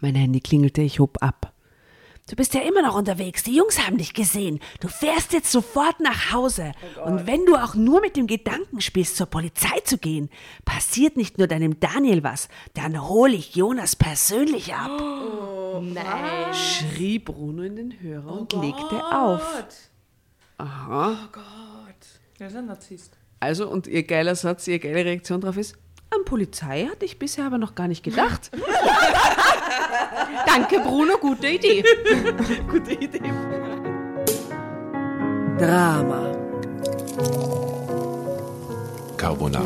Mein Handy klingelte, ich hob ab. Du bist ja immer noch unterwegs. Die Jungs haben dich gesehen. Du fährst jetzt sofort nach Hause. Und wenn du auch nur mit dem Gedanken spielst, zur Polizei zu gehen, passiert nicht nur deinem Daniel was, dann hole ich Jonas persönlich ab. Nein. Schrie Bruno in den Hörer und legte auf. Aha. Oh Gott. Er ist ein Narzisst. Also, und ihr geiler Satz, ihr geile Reaktion drauf ist, an Polizei hatte ich bisher aber noch gar nicht gedacht. Danke, Bruno, gute Idee. Gute Idee. Drama. Carbonara.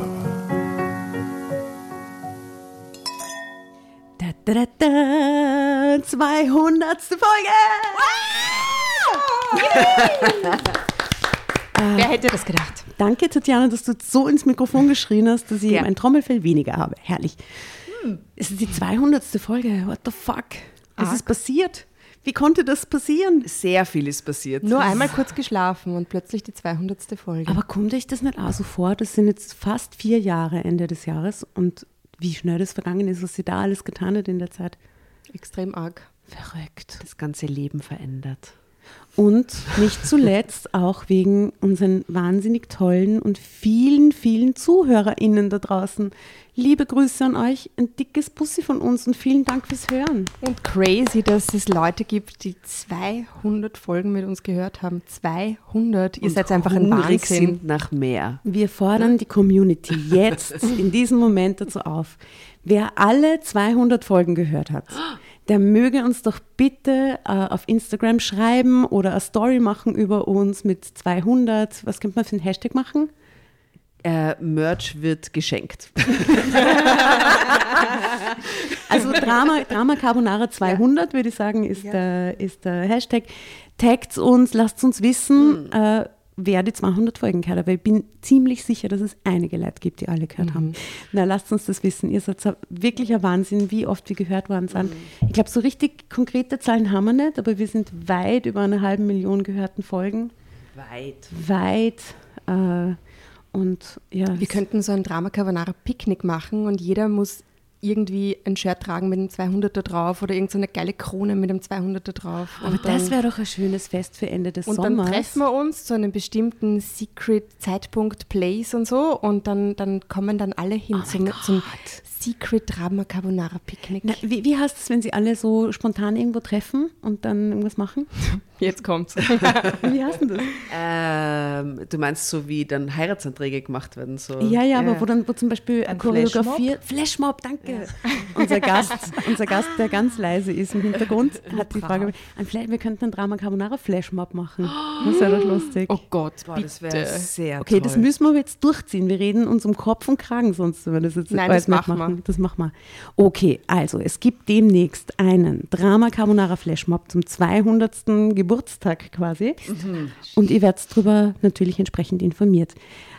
Da, da, da, da, 200. Folge! Wer hätte das gedacht? Danke, Tatjana, dass du so ins Mikrofon geschrien hast, dass ich Ja. ein Trommelfell weniger habe. Herrlich. Es ist die 200. Folge. What the fuck? Was Arg. ist passiert? Wie konnte das passieren? Sehr viel ist passiert. Nur einmal kurz geschlafen und plötzlich die 200. Folge. Aber kommt euch das nicht auch so vor? Das sind jetzt fast vier Jahre Ende des Jahres und wie schnell das vergangen ist, was sie da alles getan hat in der Zeit. Extrem arg. Verrückt. das ganze Leben verändert. Und nicht zuletzt auch wegen unseren wahnsinnig tollen und vielen, vielen ZuhörerInnen da draußen. Liebe Grüße an euch, ein dickes Bussi von uns und vielen Dank fürs Hören. Und crazy, dass es Leute gibt, die 200 Folgen mit uns gehört haben. 200. Ihr Und seid einfach ein Wahnsinn. sind nach mehr. Wir fordern die Community jetzt in diesem Moment dazu auf. Wer alle 200 Folgen gehört hat, der möge uns doch bitte äh, auf Instagram schreiben oder eine Story machen über uns mit 200. Was könnte man für einen Hashtag machen? Äh, Merch wird geschenkt. Also Drama, Drama Carbonara 200, würde ich sagen, ist, der, ist der Hashtag. Taggt uns, lasst uns wissen, äh, wer die 200 Folgen gehört hat. Weil ich bin ziemlich sicher, dass es einige Leute gibt, die alle gehört haben. Na, lasst uns das wissen. Ihr seid wirklich ein Wahnsinn, wie oft wir gehört worden sind. Ich glaube, so richtig konkrete Zahlen haben wir nicht, aber wir sind weit über eine halbe Million gehörten Folgen. Weit. Weit. Äh, und ja, Wir könnten so ein Drama Carbonara Picknick machen und jeder muss irgendwie ein Shirt tragen mit einem 200er drauf oder irgendeine so eine geile Krone mit einem 200er drauf. aber und das dann- wäre doch ein schönes Fest für Ende des Und dann Sommers. treffen wir uns zu einem bestimmten Secret Zeitpunkt, Place und so und dann, dann kommen dann alle hin zum, zum Secret Drama Carbonara Picknick. Na, wie, wie heißt es, wenn sie alle so spontan irgendwo treffen und dann irgendwas machen? Jetzt kommt's. Wie heißt denn das? Ähm, du meinst so, wie dann Heiratsanträge gemacht werden? So. Ja, ja, aber wo dann wo zum Beispiel Ein choreografiert. Flashmob, danke. Unser Gast, unser Gast, der ganz leise ist im Hintergrund, hat die Frage: ein Fla- Wir könnten einen Drama Carbonara Flashmob machen. Das wäre doch lustig. Oh Gott, Boah, das wäre bitte. sehr Okay, toll. das müssen wir aber jetzt durchziehen. Wir reden uns um Kopf und Kragen sonst, wenn wir das jetzt Nein, das machen wir. Das machen wir. Okay, also es gibt demnächst einen Drama Carbonara Flashmob zum 200. Geburtstag quasi. Und ihr werdet darüber natürlich entsprechend informiert.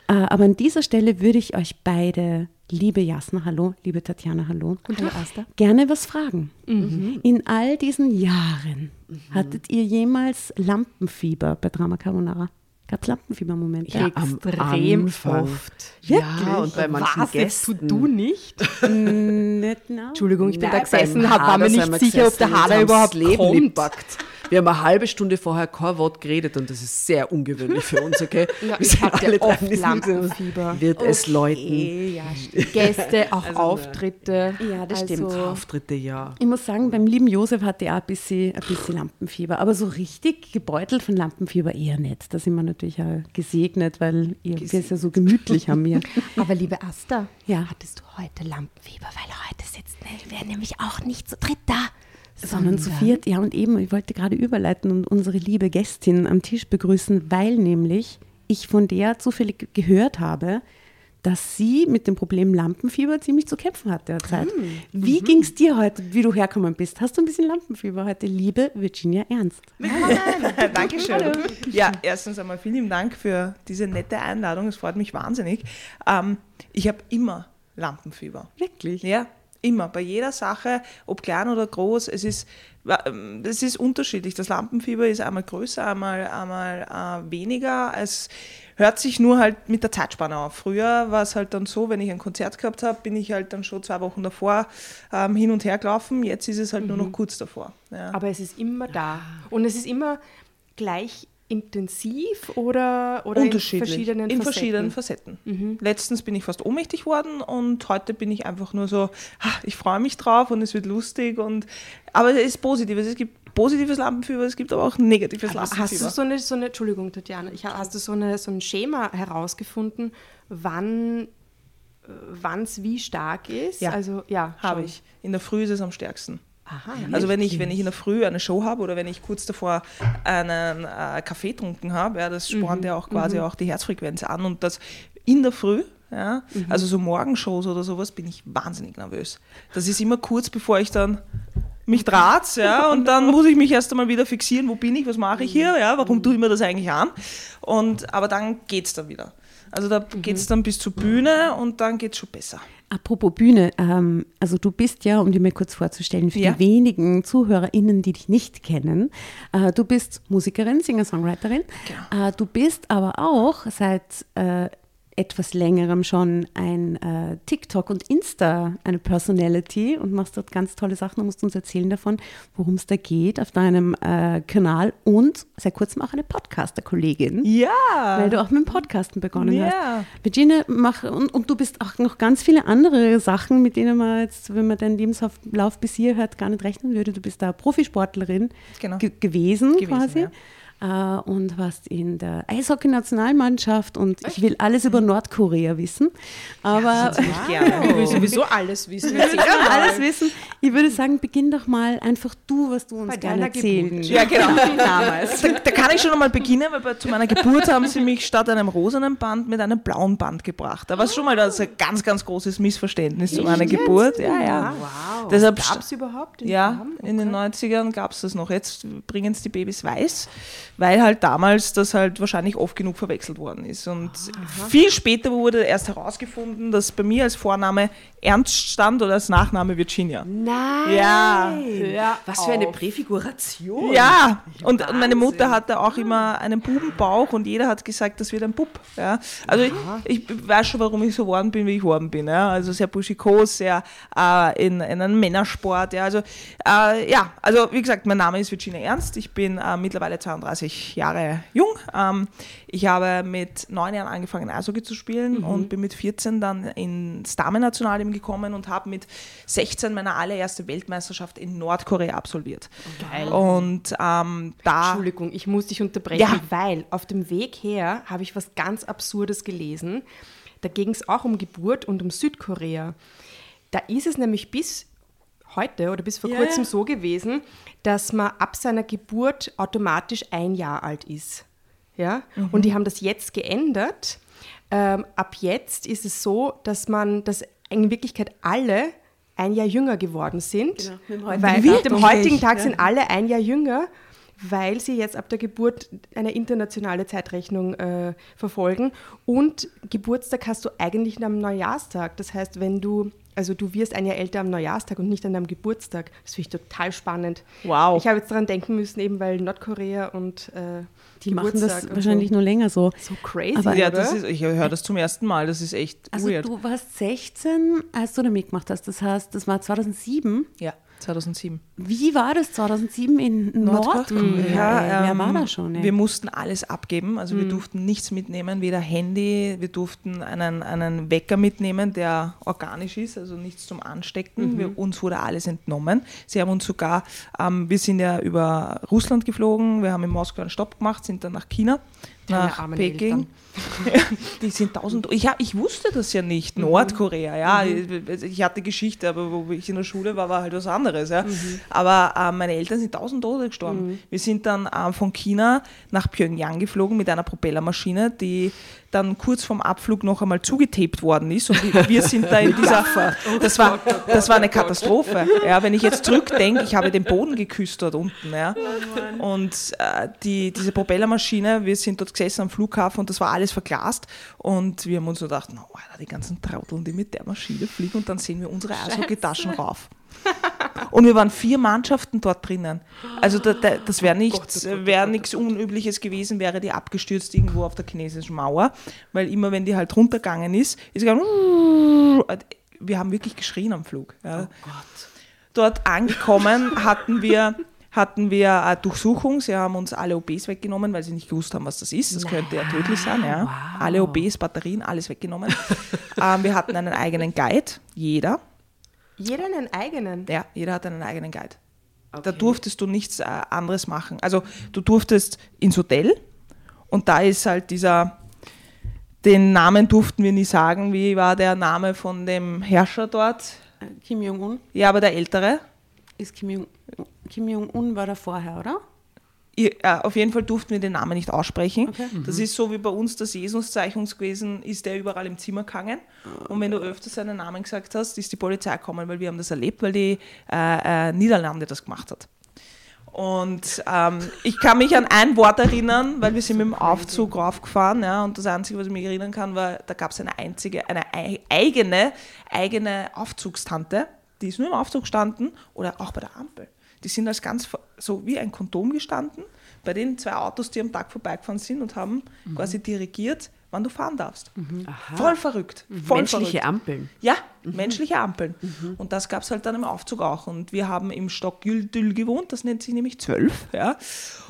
Äh, aber an dieser Stelle würde ich euch beide, liebe Jasna, hallo, liebe Tatjana, hallo, hallo, Asta. gerne was fragen. In all diesen Jahren hattet ihr jemals Lampenfieber bei Drama Carbonara? Gab es Lampenfieber-Momente? Ja, am extrem Anfang. oft. Ja, und bei manchen Was, jetzt Gästen. du nicht? Nicht. Entschuldigung, ich bin Nein, da gesessen, war mir nicht sicher, ob der Hader überhaupt Leben kommt. gepackt. Wir haben eine halbe Stunde vorher kein Wort geredet und das ist sehr ungewöhnlich für uns, okay? Ja, Wir ich sind hatte alle Lampenfieber. Wird es läuten. ja, Gäste, auch Auftritte. Ja, das stimmt. Also, Auftritte, ja. Ich muss sagen, beim lieben Josef hatte er ein bisschen, ein bisschen Lampenfieber, aber so richtig gebeutelt von Lampenfieber eher nicht. Da sind wir natürlich auch gesegnet, weil ihr, wir es ja so gemütlich haben hier. Aber liebe Asta, Ja. hattest du heute Lampenfieber? Weil heute sitzt wir nämlich auch nicht zu dritt da. Sondern zu viert, ja und eben, ich wollte gerade überleiten und unsere liebe Gästin am Tisch begrüßen, weil nämlich ich von der zufällig gehört habe, dass sie mit dem Problem Lampenfieber ziemlich zu kämpfen hat derzeit. Wie ging es dir heute, wie du hergekommen bist? Hast du ein bisschen Lampenfieber heute, liebe Virginia Ernst? Dankeschön. Ja, erstens einmal vielen Dank für diese nette Einladung. Es freut mich wahnsinnig. Ähm, ich habe immer Lampenfieber. Wirklich? Ja, Immer, bei jeder Sache, ob klein oder groß, es ist, ähm, es ist unterschiedlich. Das Lampenfieber ist einmal größer, einmal, einmal äh, weniger. Es hört sich nur halt mit der Zeitspanne auf. Früher war es halt dann so, wenn ich ein Konzert gehabt habe, bin ich halt dann schon zwei Wochen davor ähm, hin und her gelaufen. Jetzt ist es halt mhm. nur noch mhm. kurz davor. Ja. Aber es ist immer da. Und es ist immer gleich intensiv oder, oder in verschiedenen in Facetten? verschiedenen Facetten. Mhm. Letztens bin ich fast ohnmächtig worden und heute bin ich einfach nur so, ich freue mich drauf und es wird lustig und aber es ist positiv. Es gibt positives Lampenfieber, es gibt aber auch negatives Lampenfieber. Hast du so eine, so eine Entschuldigung, Tatjana, ich, hast du so, eine, so ein Schema herausgefunden, wann es wie stark ist? Ja, also, ja habe ich. In der Früh ist es am stärksten. Aha, also wenn ich, wenn ich in der Früh eine Show habe oder wenn ich kurz davor einen äh, Kaffee getrunken habe, ja, das spornt mhm. ja auch quasi mhm. auch die Herzfrequenz an und das in der Früh, ja, mhm. also so Morgenshows oder sowas, bin ich wahnsinnig nervös. Das ist immer kurz bevor ich dann mich draht, ja, und dann muss ich mich erst einmal wieder fixieren, wo bin ich, was mache ich hier, ja, warum tue ich mir das eigentlich an? Und, aber dann geht es dann wieder. Also da mhm. geht es dann bis zur Bühne und dann geht es schon besser. Apropos Bühne, ähm, also du bist ja, um dir mal kurz vorzustellen, für ja. die wenigen ZuhörerInnen, die dich nicht kennen, äh, du bist Musikerin, Singer-Songwriterin. Genau. Äh, du bist aber auch seit äh, etwas längerem schon ein äh, TikTok und Insta, eine Personality und machst dort ganz tolle Sachen und musst uns erzählen davon, worum es da geht auf deinem äh, Kanal und seit kurzem auch eine Podcaster-Kollegin. Ja. Weil du auch mit dem Podcasten begonnen ja. hast. Virginia, mach, und, und, du bist auch noch ganz viele andere Sachen, mit denen man jetzt, wenn man deinen Lebenslauf bis hier hört, gar nicht rechnen würde. Du bist da Profisportlerin genau. gewesen, gewesen, quasi. Ja und warst in der Eishockey-Nationalmannschaft und ich will alles über Nordkorea wissen. Aber ja, wow. Ich will sowieso alles wissen. alles wissen. Ich würde sagen, beginn doch mal einfach du, was du uns Bei gerne erzählen. Ja, genau. Damals. Da, da, kann ich schon einmal beginnen, weil bei, zu meiner Geburt haben sie mich statt einem rosanen Band mit einem blauen Band gebracht. Da war es schon mal das ein ganz, ganz großes Missverständnis zu meiner Geburt. Ja, ja. Wow. Deshalb gab es überhaupt? In ja, okay. in den 90ern gab es das noch. Jetzt bringen es die Babys weiß weil halt damals das halt wahrscheinlich oft genug verwechselt worden ist. Und Aha. viel später wurde erst herausgefunden, dass bei mir als Vorname Ernst stand oder als Nachname Virginia. Nein! Ja. ja Was für eine Präfiguration. Ja, und, und, meine Mutter hatte auch immer einen Bubenbauch und jeder hat gesagt, das wird ein Bub. Ja. Also ich, ich, weiß schon, warum ich so geworden bin, wie ich geworden bin. Ja. Also sehr buschikos, sehr äh, in, in einem Männersport. Ja. Also, äh, ja, also wie gesagt, mein Name ist Virginia Ernst. Ich bin äh, mittlerweile 32 Jahre jung. Ähm, ich habe mit neun Jahren angefangen, Eishockey zu spielen mhm. und bin mit 14 dann ins Damennational gekommen und habe mit 16 meine allererste Weltmeisterschaft in Nordkorea absolviert. Geil. Und ähm, da. Entschuldigung, ich muss dich unterbrechen, ja. weil auf dem Weg her habe ich was ganz Absurdes gelesen. Da ging es auch um Geburt und um Südkorea. Da ist es nämlich bis heute oder bis vor yeah. kurzem so gewesen, dass man ab seiner Geburt automatisch ein Jahr alt ist. Ja? Mhm. Und die haben das jetzt geändert. Ähm, ab jetzt ist es so, dass man, dass in Wirklichkeit alle ein Jahr jünger geworden sind. Genau, mit weil mit dem heutigen Tag ja. sind alle ein Jahr jünger, weil sie jetzt ab der Geburt eine internationale Zeitrechnung äh, verfolgen. Und Geburtstag hast du eigentlich am Neujahrstag. Das heißt, wenn du also du wirst ein Jahr älter am Neujahrstag und nicht an deinem Geburtstag. Das finde ich total spannend. Wow. Ich habe jetzt daran denken müssen, eben weil Nordkorea und äh, die Geburtstag machen das wahrscheinlich so. nur länger so. So crazy. Aber ja, das ist, ich höre das zum ersten Mal. Das ist echt also weird. du warst 16, als du da mitgemacht hast. Das heißt, das war 2007. Ja. 2007. Wie war das 2007 in Nordkorea? Ja, Wer war ähm, da schon? Ey? Wir mussten alles abgeben, also mhm. wir durften nichts mitnehmen, weder Handy, wir durften einen, einen Wecker mitnehmen, der organisch ist, also nichts zum Anstecken. Mhm. Wir, uns wurde alles entnommen. Sie haben uns sogar, ähm, wir sind ja über Russland geflogen, wir haben in Moskau einen Stopp gemacht, sind dann nach China nach Peking. die sind tausend. Ich, ich wusste das ja nicht. Mhm. Nordkorea, ja. Mhm. Ich hatte Geschichte, aber wo ich in der Schule war, war halt was anderes. Ja. Mhm. Aber äh, meine Eltern sind tausend Tote gestorben. Mhm. Wir sind dann äh, von China nach Pyongyang geflogen mit einer Propellermaschine, die dann kurz vorm Abflug noch einmal zugetaped worden ist. Und wir sind da in dieser. Das war, das war eine Katastrophe. Ja, wenn ich jetzt zurückdenke, ich habe den Boden geküsst dort unten. Ja. Und äh, die, diese Propellermaschine, wir sind dort gesessen am Flughafen und das war alles verglast. Und wir haben uns so gedacht, no, Alter, die ganzen Trauteln, die mit der Maschine fliegen und dann sehen wir unsere Eishockey-Taschen rauf. Und wir waren vier Mannschaften dort drinnen. Also da, da, das wäre nichts wär Unübliches gewesen, wäre die abgestürzt irgendwo auf der chinesischen Mauer. Weil immer wenn die halt runtergegangen ist, ist gegangen, wir haben wirklich geschrien am Flug. Ja. Oh dort angekommen hatten wir hatten wir eine Durchsuchung. Sie haben uns alle OBs weggenommen, weil sie nicht gewusst haben, was das ist. Das könnte ja tödlich sein. Ja. Wow. Alle OBs, Batterien, alles weggenommen. ähm, wir hatten einen eigenen Guide, jeder. Jeder einen eigenen? Ja, jeder hat einen eigenen Guide. Okay. Da durftest du nichts äh, anderes machen. Also du durftest ins Hotel und da ist halt dieser, den Namen durften wir nie sagen. Wie war der Name von dem Herrscher dort? Äh, Kim Jong-un. Ja, aber der Ältere? Ist Kim Jong-un Kim Jong war da vorher, oder? Ja, auf jeden Fall durften wir den Namen nicht aussprechen. Okay. Das ist so wie bei uns das Jesuszeichen gewesen, ist der überall im Zimmer gegangen. Und wenn du öfter seinen Namen gesagt hast, ist die Polizei gekommen, weil wir haben das erlebt, weil die äh, äh, Niederlande das gemacht hat. Und ähm, ich kann mich an ein Wort erinnern, weil wir sind mit dem Aufzug raufgefahren, ja, und das Einzige, was ich mich erinnern kann, war, da gab es eine einzige, eine eigene, eigene Aufzugstante, die ist nur im Aufzug gestanden oder auch bei der Ampel die sind als ganz so wie ein Kondom gestanden bei den zwei Autos, die am Tag vorbeigefahren sind und haben mhm. quasi dirigiert, wann du fahren darfst. Mhm. Voll verrückt. Mhm. Voll menschliche verrückt. Ampeln. Ja, mhm. menschliche Ampeln. Mhm. Und das gab es halt dann im Aufzug auch. Und wir haben im Stock Güldül gewohnt, das nennt sich nämlich 12. Ja.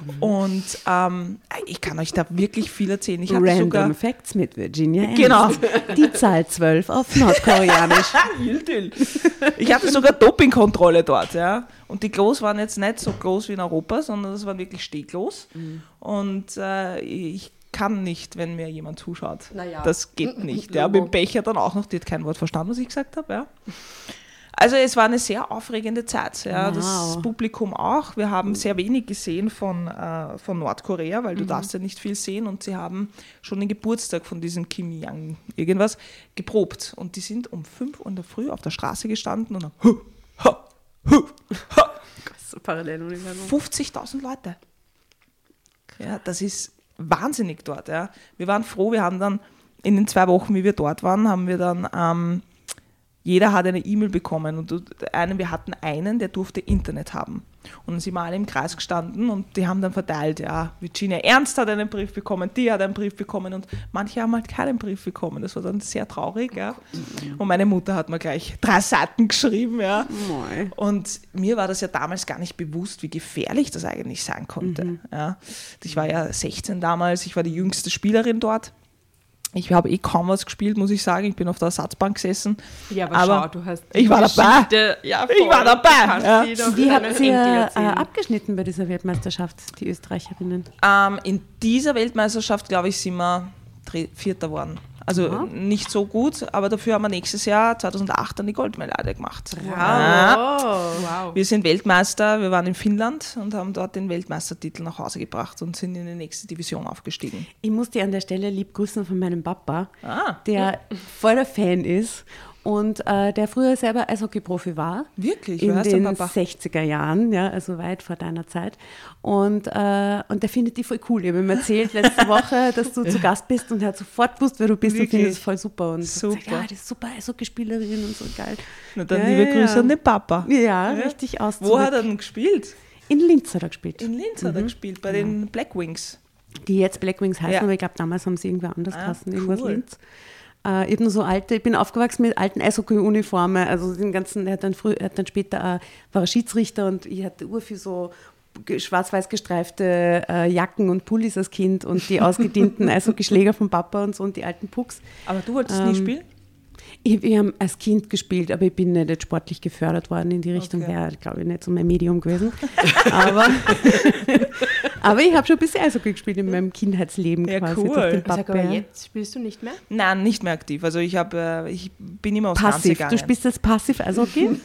Mhm. Und ähm, ich kann euch da wirklich viel erzählen. Ich Random sogar, Facts mit Virginia Ernst. Genau. Die Zahl 12 auf Nordkoreanisch. Güldül. Ich hatte sogar Dopingkontrolle dort. Ja. Und die Klos waren jetzt nicht so groß wie in Europa, sondern das waren wirklich Stehklos. Mhm. Und äh, ich kann nicht, wenn mir jemand zuschaut. Naja. Das geht nicht. ja, mit Becher dann auch noch, die hat kein Wort verstanden, was ich gesagt habe. Ja. Also es war eine sehr aufregende Zeit. Ja. Wow. Das Publikum auch. Wir haben sehr wenig gesehen von, äh, von Nordkorea, weil du mhm. darfst ja nicht viel sehen und sie haben schon den Geburtstag von diesem Kim Yang irgendwas geprobt. Und die sind um 5 Uhr in der Früh auf der Straße gestanden und haben hu, hu, hu, hu. 50.000 Leute. Ja, das ist wahnsinnig dort. Ja. Wir waren froh, wir haben dann in den zwei Wochen, wie wir dort waren, haben wir dann, ähm, jeder hat eine E-Mail bekommen und einen, wir hatten einen, der durfte Internet haben. Und dann sind wir alle im Kreis gestanden und die haben dann verteilt, ja, Virginia Ernst hat einen Brief bekommen, die hat einen Brief bekommen und manche haben halt keinen Brief bekommen. Das war dann sehr traurig, ja. Und meine Mutter hat mir gleich drei Seiten geschrieben, ja. Und mir war das ja damals gar nicht bewusst, wie gefährlich das eigentlich sein konnte. Mhm. Ja. Ich war ja 16 damals, ich war die jüngste Spielerin dort. Ich habe eh kaum was gespielt, muss ich sagen. Ich bin auf der Ersatzbank gesessen. Ja, aber, aber schau, du hast. Ich war dabei. Ja, ich war dabei. Ja. Wie habt ihr äh, abgeschnitten bei dieser Weltmeisterschaft, die Österreicherinnen? Ähm, in dieser Weltmeisterschaft, glaube ich, sind wir Vierter geworden. Also ja. nicht so gut, aber dafür haben wir nächstes Jahr 2008 dann die Goldmedaille gemacht. Wow. Wow. Wir sind Weltmeister, wir waren in Finnland und haben dort den Weltmeistertitel nach Hause gebracht und sind in die nächste Division aufgestiegen. Ich muss dir an der Stelle lieb grüßen von meinem Papa, ah. der voller Fan ist und äh, der früher selber Eishockey-Profi war. Wirklich? In den 60er Jahren, ja, also weit vor deiner Zeit. Und, äh, und der findet die voll cool. Ich habe ihm erzählt letzte Woche, dass du zu Gast bist und er hat sofort gewusst, wer du bist Wirklich? und findet es voll super. Und super. Sagt, ja, die ist super Eishockeyspielerin und so geil. Na dann ja, liebe ja, Grüße ja. an den Papa. Ja, richtig aus. Wo hat er denn gespielt? In Linz hat er gespielt. In Linz mhm. hat er mhm. gespielt, bei den Black Wings. Die jetzt Black Wings heißen, aber ich glaube, damals haben sie irgendwer anders ah, geheißen, irgendwas cool. Linz. Äh, eben so alte, ich bin aufgewachsen mit alten Eishockey-Uniformen, also den ganzen, er hat dann, früh, er hat dann später, äh, war er Schiedsrichter und ich hatte urviel so schwarz-weiß gestreifte äh, Jacken und Pullis als Kind und die ausgedienten Eishockeyschläger vom Papa und so und die alten Pucks. Aber du wolltest ähm, nie spielen? Ich, wir haben als Kind gespielt, aber ich bin nicht sportlich gefördert worden in die Richtung. Okay. Wäre, glaube ich, nicht so mein Medium gewesen. aber, Aber ich habe schon ein bisschen Eishockey gespielt in meinem Kindheitsleben Ja, quasi. cool. Sag Papa, aber jetzt spielst du nicht mehr? Nein, nicht mehr aktiv. Also ich habe, äh, ich bin immer aufs Passiv. gegangen. Du spielst jetzt passiv Eishockey?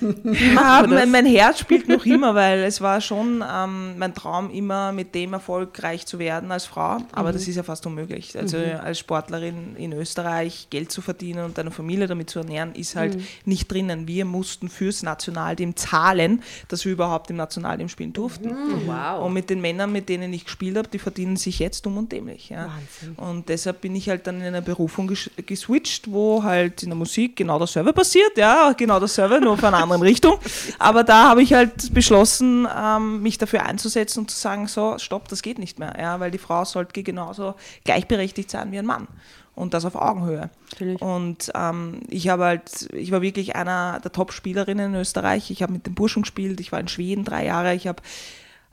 Ja, mein, mein Herz spielt noch immer, weil es war schon ähm, mein Traum, immer mit dem erfolgreich zu werden als Frau. Aber das ist ja fast unmöglich. Also als Sportlerin in Österreich Geld zu verdienen und deine Familie damit zu ernähren, ist halt nicht drinnen. Wir mussten fürs Nationalteam zahlen, dass wir überhaupt im Nationalteam spielen durften. Wow. Und mit den Männern, mit denen ich gespielt habe, die verdienen sich jetzt dumm und dämlich. Ja. Wahnsinn. Und deshalb bin ich halt dann in einer Berufung ges geswitcht, wo halt in der Musik genau dasselbe passiert, ja, genau dasselbe, nur auf einer anderen Richtung. Aber da habe ich halt beschlossen, ähm, mich dafür einzusetzen und zu sagen, so, stopp, das geht nicht mehr, ja, weil die Frau sollte genauso gleichberechtigt sein wie ein Mann. Und das auf Augenhöhe. Natürlich. Und ähm, ich habe halt, ich war wirklich einer der Top-Spielerinnen in Österreich. Ich habe mit den Burschen gespielt, ich war in Schweden drei Jahre, ich habe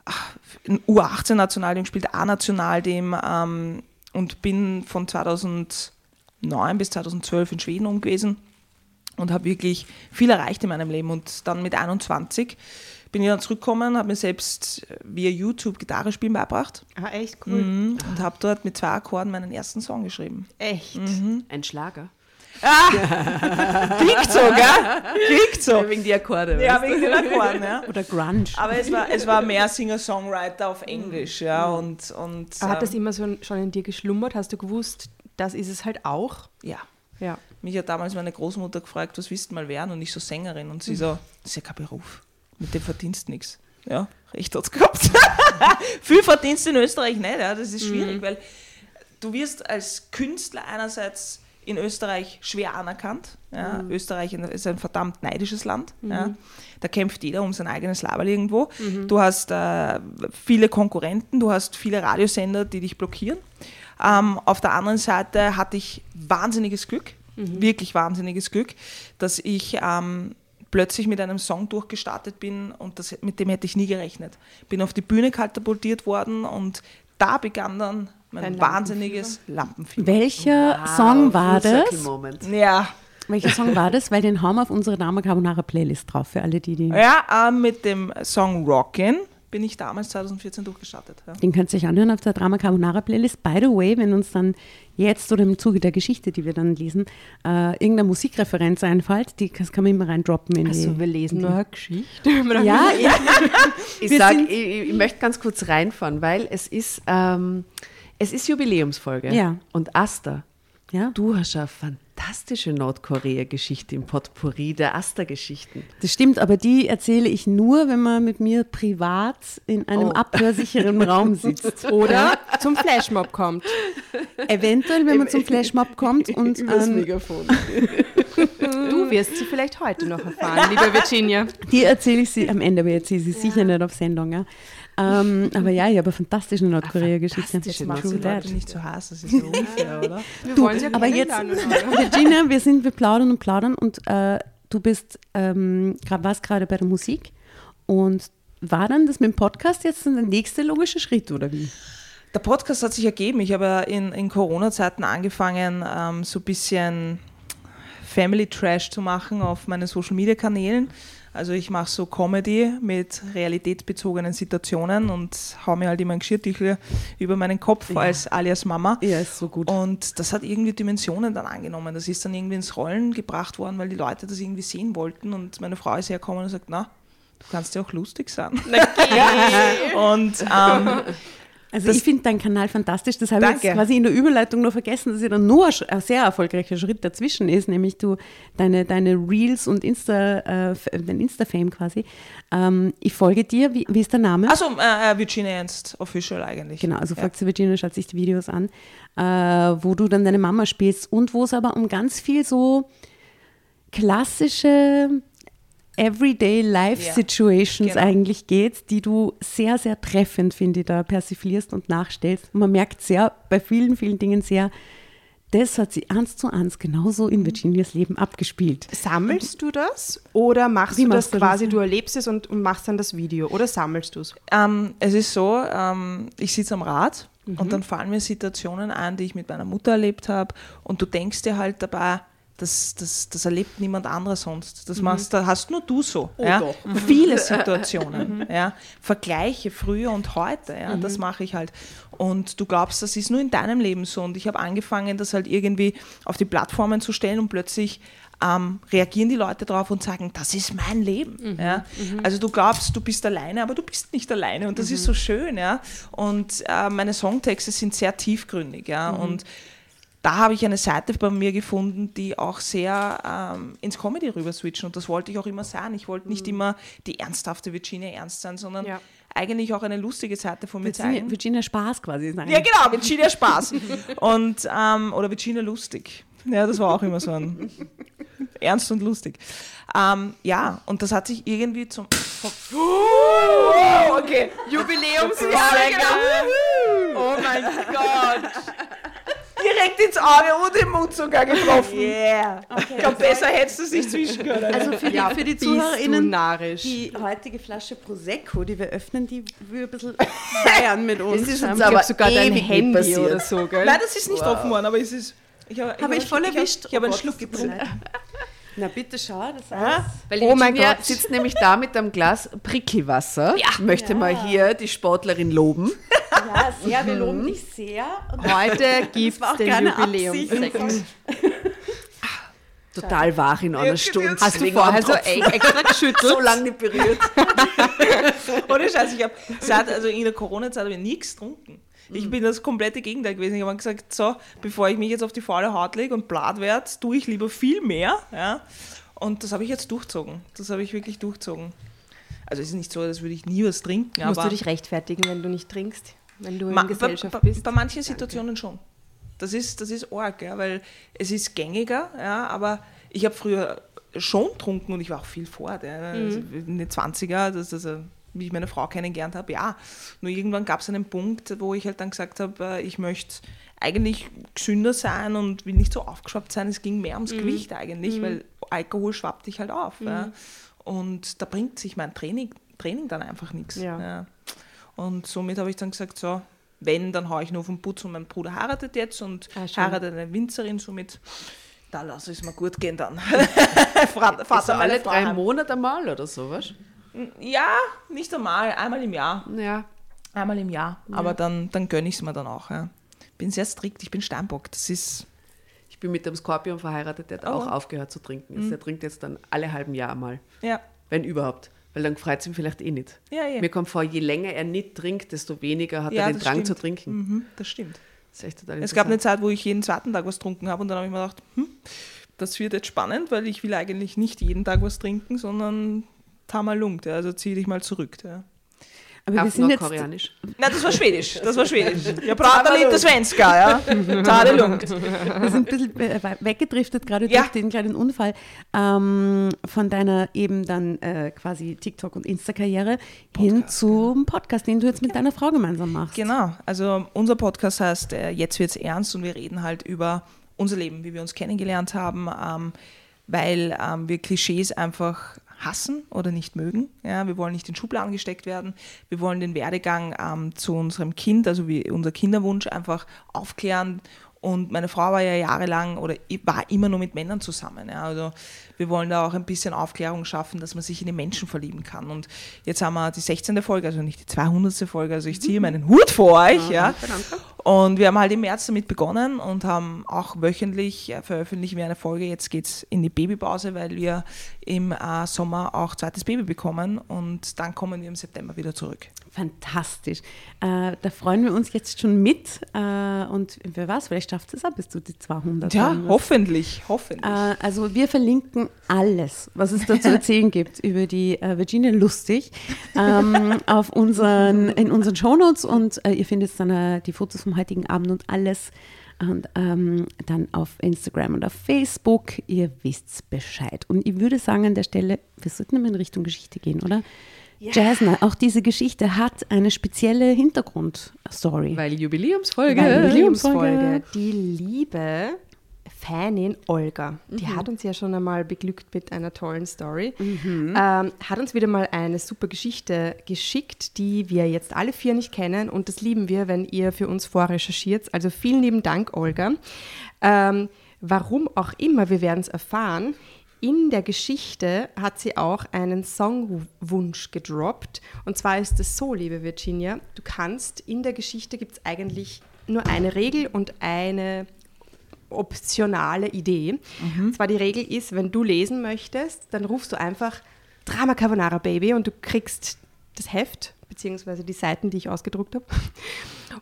ach, ein U18-Nationalteam gespielt, A-Nationalteam ähm, und bin von 2009 bis 2012 in Schweden um gewesen und habe wirklich viel erreicht in meinem Leben. Und dann mit 21 bin ich dann zurückgekommen, habe mir selbst via YouTube Gitarre spielen beigebracht Ah, echt cool. mhm. und habe dort mit zwei Akkorden meinen ersten Song geschrieben. Echt? Ein Schlager. Klingt so, gell? Klingt so. Wegen die Akkorde. Ja, wegen den Akkorden, ja. Oder Grunge. Aber es war, es war mehr Singer-Songwriter auf Englisch, ja. Und, und Aber hat das ähm, immer so schon in dir geschlummert? Hast du gewusst, das ist es halt auch? ja. Ja. Mich hat damals meine Großmutter gefragt, was willst du mal werden? Und ich so Sängerin. Und sie so, das ist ja kein Beruf. Mit dem verdienst nichts. Ja, recht hat's gehabt. Viel verdienst in Österreich nicht, ja. Das ist schwierig, weil du wirst als Künstler einerseits in Österreich schwer anerkannt. Ja. Österreich ist ein verdammt neidisches Land. Ja. Da kämpft jeder um sein eigenes Laberl irgendwo. Du hast äh, viele Konkurrenten, du hast viele Radiosender, die dich blockieren. Ähm, auf der anderen Seite hatte ich wahnsinniges Glück, wirklich wahnsinniges Glück, dass ich ähm, plötzlich mit einem Song durchgestartet bin und das, mit dem hätte ich nie gerechnet. Bin auf die Bühne katapultiert worden und da begann dann mein Dein wahnsinniges Lampenfieber. Welcher Wow, Song war das? Moment. Ja, Welcher Song war das? Weil den haben wir auf unserer Drama Carbonara Playlist drauf, für alle, die, die ja ähm, mit dem Song Rockin' bin ich damals 2014 durchgestartet. Ja. Den könnt ihr euch anhören auf der Drama Carbonara Playlist. By the way, wenn uns dann jetzt oder im Zuge der Geschichte, die wir dann lesen, äh, irgendeine Musikreferenz einfällt, die das kann man immer reindroppen in Also die. wir lesen nur eine Geschichte. ja, ja. Ich Wir sag, ich, ich möchte ganz kurz reinfahren, weil es ist, ähm, es ist Jubiläumsfolge. Ja. Und Asta, ja. du hast eine fantastische Nordkorea-Geschichte im Potpourri der Asta-Geschichten. Das stimmt, aber die erzähle ich nur, wenn man mit mir privat in einem Oh. abhörsicheren Raum sitzt. Oder zum Flashmob kommt. Eventuell, wenn man zum Flashmob kommt und ähm, Megafon. Du wirst sie vielleicht heute noch erfahren, liebe Virginia. die erzähle ich sie am Ende, aber jetzt ist sie sicher nicht auf Sendung. Ja. Ähm, aber ja, ich habe eine fantastische Nordkorea-Geschichte. Machst True die Leute nicht zu Hass, das ist so unfair, oder? Wir Du, wollen sie ja aber jetzt? Virginia, wir sind, wir plaudern und plaudern und äh, du bist, ähm, grad, warst gerade bei der Musik und war dann das mit dem Podcast jetzt der nächste logische Schritt oder wie? Der Podcast hat sich ergeben. Ich habe in, in Corona-Zeiten angefangen, ähm, so ein bisschen Family Trash zu machen auf meinen Social-Media-Kanälen. Also ich mache so Comedy mit realitätsbezogenen Situationen und hau mir halt immer ein Geschirrtüchel über meinen Kopf als alias Mama. Ja, ist so gut. Und das hat irgendwie Dimensionen dann angenommen. Das ist dann irgendwie ins Rollen gebracht worden, weil die Leute das irgendwie sehen wollten. Und meine Frau ist hergekommen und sagt, na, du kannst ja auch lustig sein. und ähm, Also Das- ich finde deinen Kanal fantastisch. Das habe ich jetzt quasi in der Überleitung noch vergessen, dass ja dann nur ein sehr erfolgreicher Schritt dazwischen ist, nämlich du deine, deine Reels und Insta, äh, f- dein Insta-Fame quasi. Ähm, ich folge dir. Wie, wie ist der Name? also äh, Virginia Ernst Official eigentlich. Genau, also Ja. folgt sie Virginia, schaut sich die Videos an, äh, wo du dann deine Mama spielst und wo es aber um ganz viel so klassische Everyday Life Ja, Situations genau. eigentlich geht, die du sehr, sehr treffend, finde ich, da persiflierst und nachstellst. Und man merkt sehr, bei vielen, vielen Dingen sehr, das hat sie eins zu eins genauso in Virginias Leben abgespielt. Sammelst du das oder machst Wie du das machst du das? quasi, du erlebst es und, und machst dann das Video oder sammelst du es? Ähm, es ist so, ähm, ich sitze am Rad und dann fallen mir Situationen ein, die ich mit meiner Mutter erlebt habe und du denkst dir halt dabei, das, das, das erlebt niemand anderer sonst. Das mhm. machst, da hast nur du so. Oh, ja? Viele Situationen. Mhm. ja? Vergleiche früher und heute. Ja? Mhm. Das mache ich halt. Und du glaubst, das ist nur in deinem Leben so. Und ich habe angefangen, das halt irgendwie auf die Plattformen zu stellen und plötzlich ähm, reagieren die Leute darauf und sagen, das ist mein Leben. Mhm. Ja? Mhm. Also du glaubst, du bist alleine, aber du bist nicht alleine und das ist so schön. Ja? Und äh, meine Songtexte sind sehr tiefgründig. Ja? Und da habe ich eine Seite bei mir gefunden, die auch sehr ähm, ins Comedy rüber switchen und das wollte ich auch immer sein. Ich wollte nicht mhm. immer die ernsthafte Virginia ernst sein, sondern ja. eigentlich auch eine lustige Seite von mir Virginia, zeigen. Virginia Spaß quasi sein. Ja, genau, Virginia Spaß. und, ähm, oder Virginia lustig. Ja, das war auch immer so ein ernst und lustig. Ähm, ja, und das hat sich irgendwie zum. Oh, okay, Jubiläumsjahr. Oh mein Gott direkt ins Auge und im Mund sogar getroffen. Yeah. Okay, ich glaube, besser hättest du es nicht zwischen können. Also für die, ja, für die ZuhörerInnen, die heutige Flasche Prosecco, die wir öffnen, die will ein bisschen feiern mit uns. Das ist uns aber sogar dein Handy passiert. oder so, gell? Nein, das ist nicht wow. offen worden, aber es ist... Ich habe hab ich, voll erwischt. Ich, habe einen Schluck getrunken. Na bitte schau, das ah, Weil oh mein Gott. sitzt nämlich da mit einem Glas Prickelwasser. Ja. Möchte ja. mal hier die Sportlerin loben. Ja, sehr, wir loben dich sehr. Heute gibt es den Jubiläum. Total wach in einer Stunde. Hast du vorher so extra geschüttelt? so lange nicht berührt. Ohne Scheiß, ich habe also in der Corona-Zeit habe ich nichts getrunken. Ich bin das komplette Gegenteil gewesen. Ich habe gesagt, so, bevor ich mich jetzt auf die faule Haut lege und blatt werde, tue ich lieber viel mehr. Ja? Und das habe ich jetzt durchzogen. Das habe ich wirklich durchzogen. Also es ist nicht so, als würde ich nie was trinken. Musst du dich rechtfertigen, wenn du nicht trinkst? Wenn du in Ma Gesellschaft bei, bist? Bei manchen Situationen schon. Das ist, das ist arg, ja, weil es ist gängiger, ja, aber ich habe früher schon getrunken und ich war auch viel fort. Ja. Mhm. Also in den 20er, das, also, wie ich meine Frau kennengelernt habe, ja. Nur irgendwann gab es einen Punkt, wo ich halt dann gesagt habe, äh, ich möchte eigentlich gesünder sein und will nicht so aufgeschwappt sein. Es ging mehr ums mhm. Gewicht eigentlich, mhm. weil Alkohol schwappt dich halt auf. Ja. Mhm. Und da bringt sich mein Training, Training dann einfach nichts. Ja. Und somit habe ich dann gesagt, so, wenn, dann haue ich nur vom Putz und mein Bruder heiratet jetzt und ah, heiratet eine Winzerin, somit da lasse ich es mir gut gehen dann. Vater, Vater alle drei Monate mal oder sowas? Ja, nicht einmal, einmal im Jahr. Ja. Einmal im Jahr. Ja. Aber dann, dann gönne ich es mir dann auch. Ja. Bin sehr strikt, ich bin Steinbock. Das ist. Ich bin mit dem Skorpion verheiratet, der hat oh. auch aufgehört zu trinken. Mhm. Der trinkt jetzt dann alle halben Jahr mal. Ja. Wenn überhaupt. Weil dann freut es ihm vielleicht eh nicht. Ja, ja. Mir kommt vor, je länger er nicht trinkt, desto weniger hat ja, er den Drang stimmt. zu trinken. Mhm, das stimmt. Das es gab eine Zeit, wo ich jeden zweiten Tag was getrunken habe und dann habe ich mir gedacht, hm, das wird jetzt spannend, weil ich will eigentlich nicht jeden Tag was trinken, sondern tamalungt, ja, also zieh dich mal zurück. Ja. Aber wir sind jetzt koreanisch. Nein, das war schwedisch. Das war schwedisch. Ja, pratar lite svenska, ja. Ta lugnt. Wir sind ein bisschen äh, weggedriftet, gerade ja. durch den kleinen Unfall ähm, von deiner eben dann äh, quasi TikTok- und Insta-Karriere hin zum genau. Podcast, den du jetzt mit deiner Frau gemeinsam machst. Genau. Also unser Podcast heißt äh, Jetzt wird's ernst und wir reden halt über unser Leben, wie wir uns kennengelernt haben, ähm, weil ähm, wir Klischees einfach hassen oder nicht mögen. Ja, wir wollen nicht in Schubladen gesteckt werden. Wir wollen den Werdegang ähm, zu unserem Kind, also wie unser Kinderwunsch, einfach aufklären. Und meine Frau war ja jahrelang oder war immer nur mit Männern zusammen. Ja, also wir wollen da auch ein bisschen Aufklärung schaffen, dass man sich in den Menschen verlieben kann. Und jetzt haben wir die 16. Folge, also nicht die 200. Folge, also ich ziehe meinen Hut vor euch. Ja. Und wir haben halt im März damit begonnen und haben auch wöchentlich äh, veröffentlichen wir eine Folge. Jetzt geht es in die Babypause, weil wir im äh, Sommer auch zweites Baby bekommen und dann kommen wir im September wieder zurück. Fantastisch. Äh, da freuen wir uns jetzt schon mit äh, und wer weiß, vielleicht schafft es auch bis zu die 200. Ja, hoffentlich, hoffentlich. Äh, also wir verlinken alles, was es da zu erzählen gibt über die äh, Virginia Lustig ähm, auf unseren, in unseren Shownotes und äh, ihr findet dann äh, die Fotos vom heutigen Abend und alles und ähm, dann auf Instagram und auf Facebook. Ihr wisst Bescheid. Und ich würde sagen an der Stelle, wir sollten immer in Richtung Geschichte gehen, oder? Ja. Jasna, auch diese Geschichte hat eine spezielle Hintergrundstory. Weil Jubiläumsfolge. Weil Jubiläumsfolge. Die Liebe Fanin Olga, die mhm. hat uns ja schon einmal beglückt mit einer tollen Story, mhm. ähm, hat uns wieder mal eine super Geschichte geschickt, die wir jetzt alle vier nicht kennen und das lieben wir, wenn ihr für uns vorrecherchiert. Also vielen lieben Dank, Olga. Ähm, Warum auch immer, wir werden es erfahren. In der Geschichte hat sie auch einen Songwunsch gedroppt. Und zwar ist es so, liebe Virginia, du kannst, in der Geschichte gibt es eigentlich nur eine Regel und eine optionale Idee. Mhm. Und zwar die Regel ist, wenn du lesen möchtest, dann rufst du einfach Drama Carbonara Baby und du kriegst das Heft beziehungsweise die Seiten, die ich ausgedruckt habe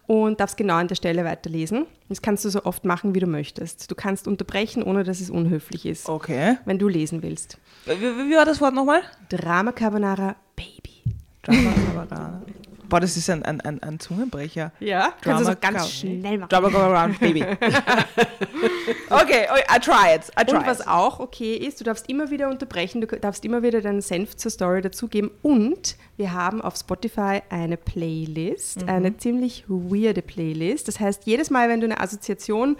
und darfst genau an der Stelle weiterlesen. Das kannst du so oft machen, wie du möchtest. Du kannst unterbrechen, ohne dass es unhöflich ist. Okay. Wenn du lesen willst. Wie, wie war das Wort nochmal? Drama Carbonara Baby. Drama Carbonara. Boah, das ist ein, ein, ein, ein Zungenbrecher. Ja, kannst du ganz schnell machen. Drama go around, baby. okay, I try it. I try und was it. auch okay ist, du darfst immer wieder unterbrechen, du darfst immer wieder deinen Senf zur Story dazugeben und wir haben auf Spotify eine Playlist, mhm. eine ziemlich weirde Playlist. Das heißt, jedes Mal, wenn du eine Assoziation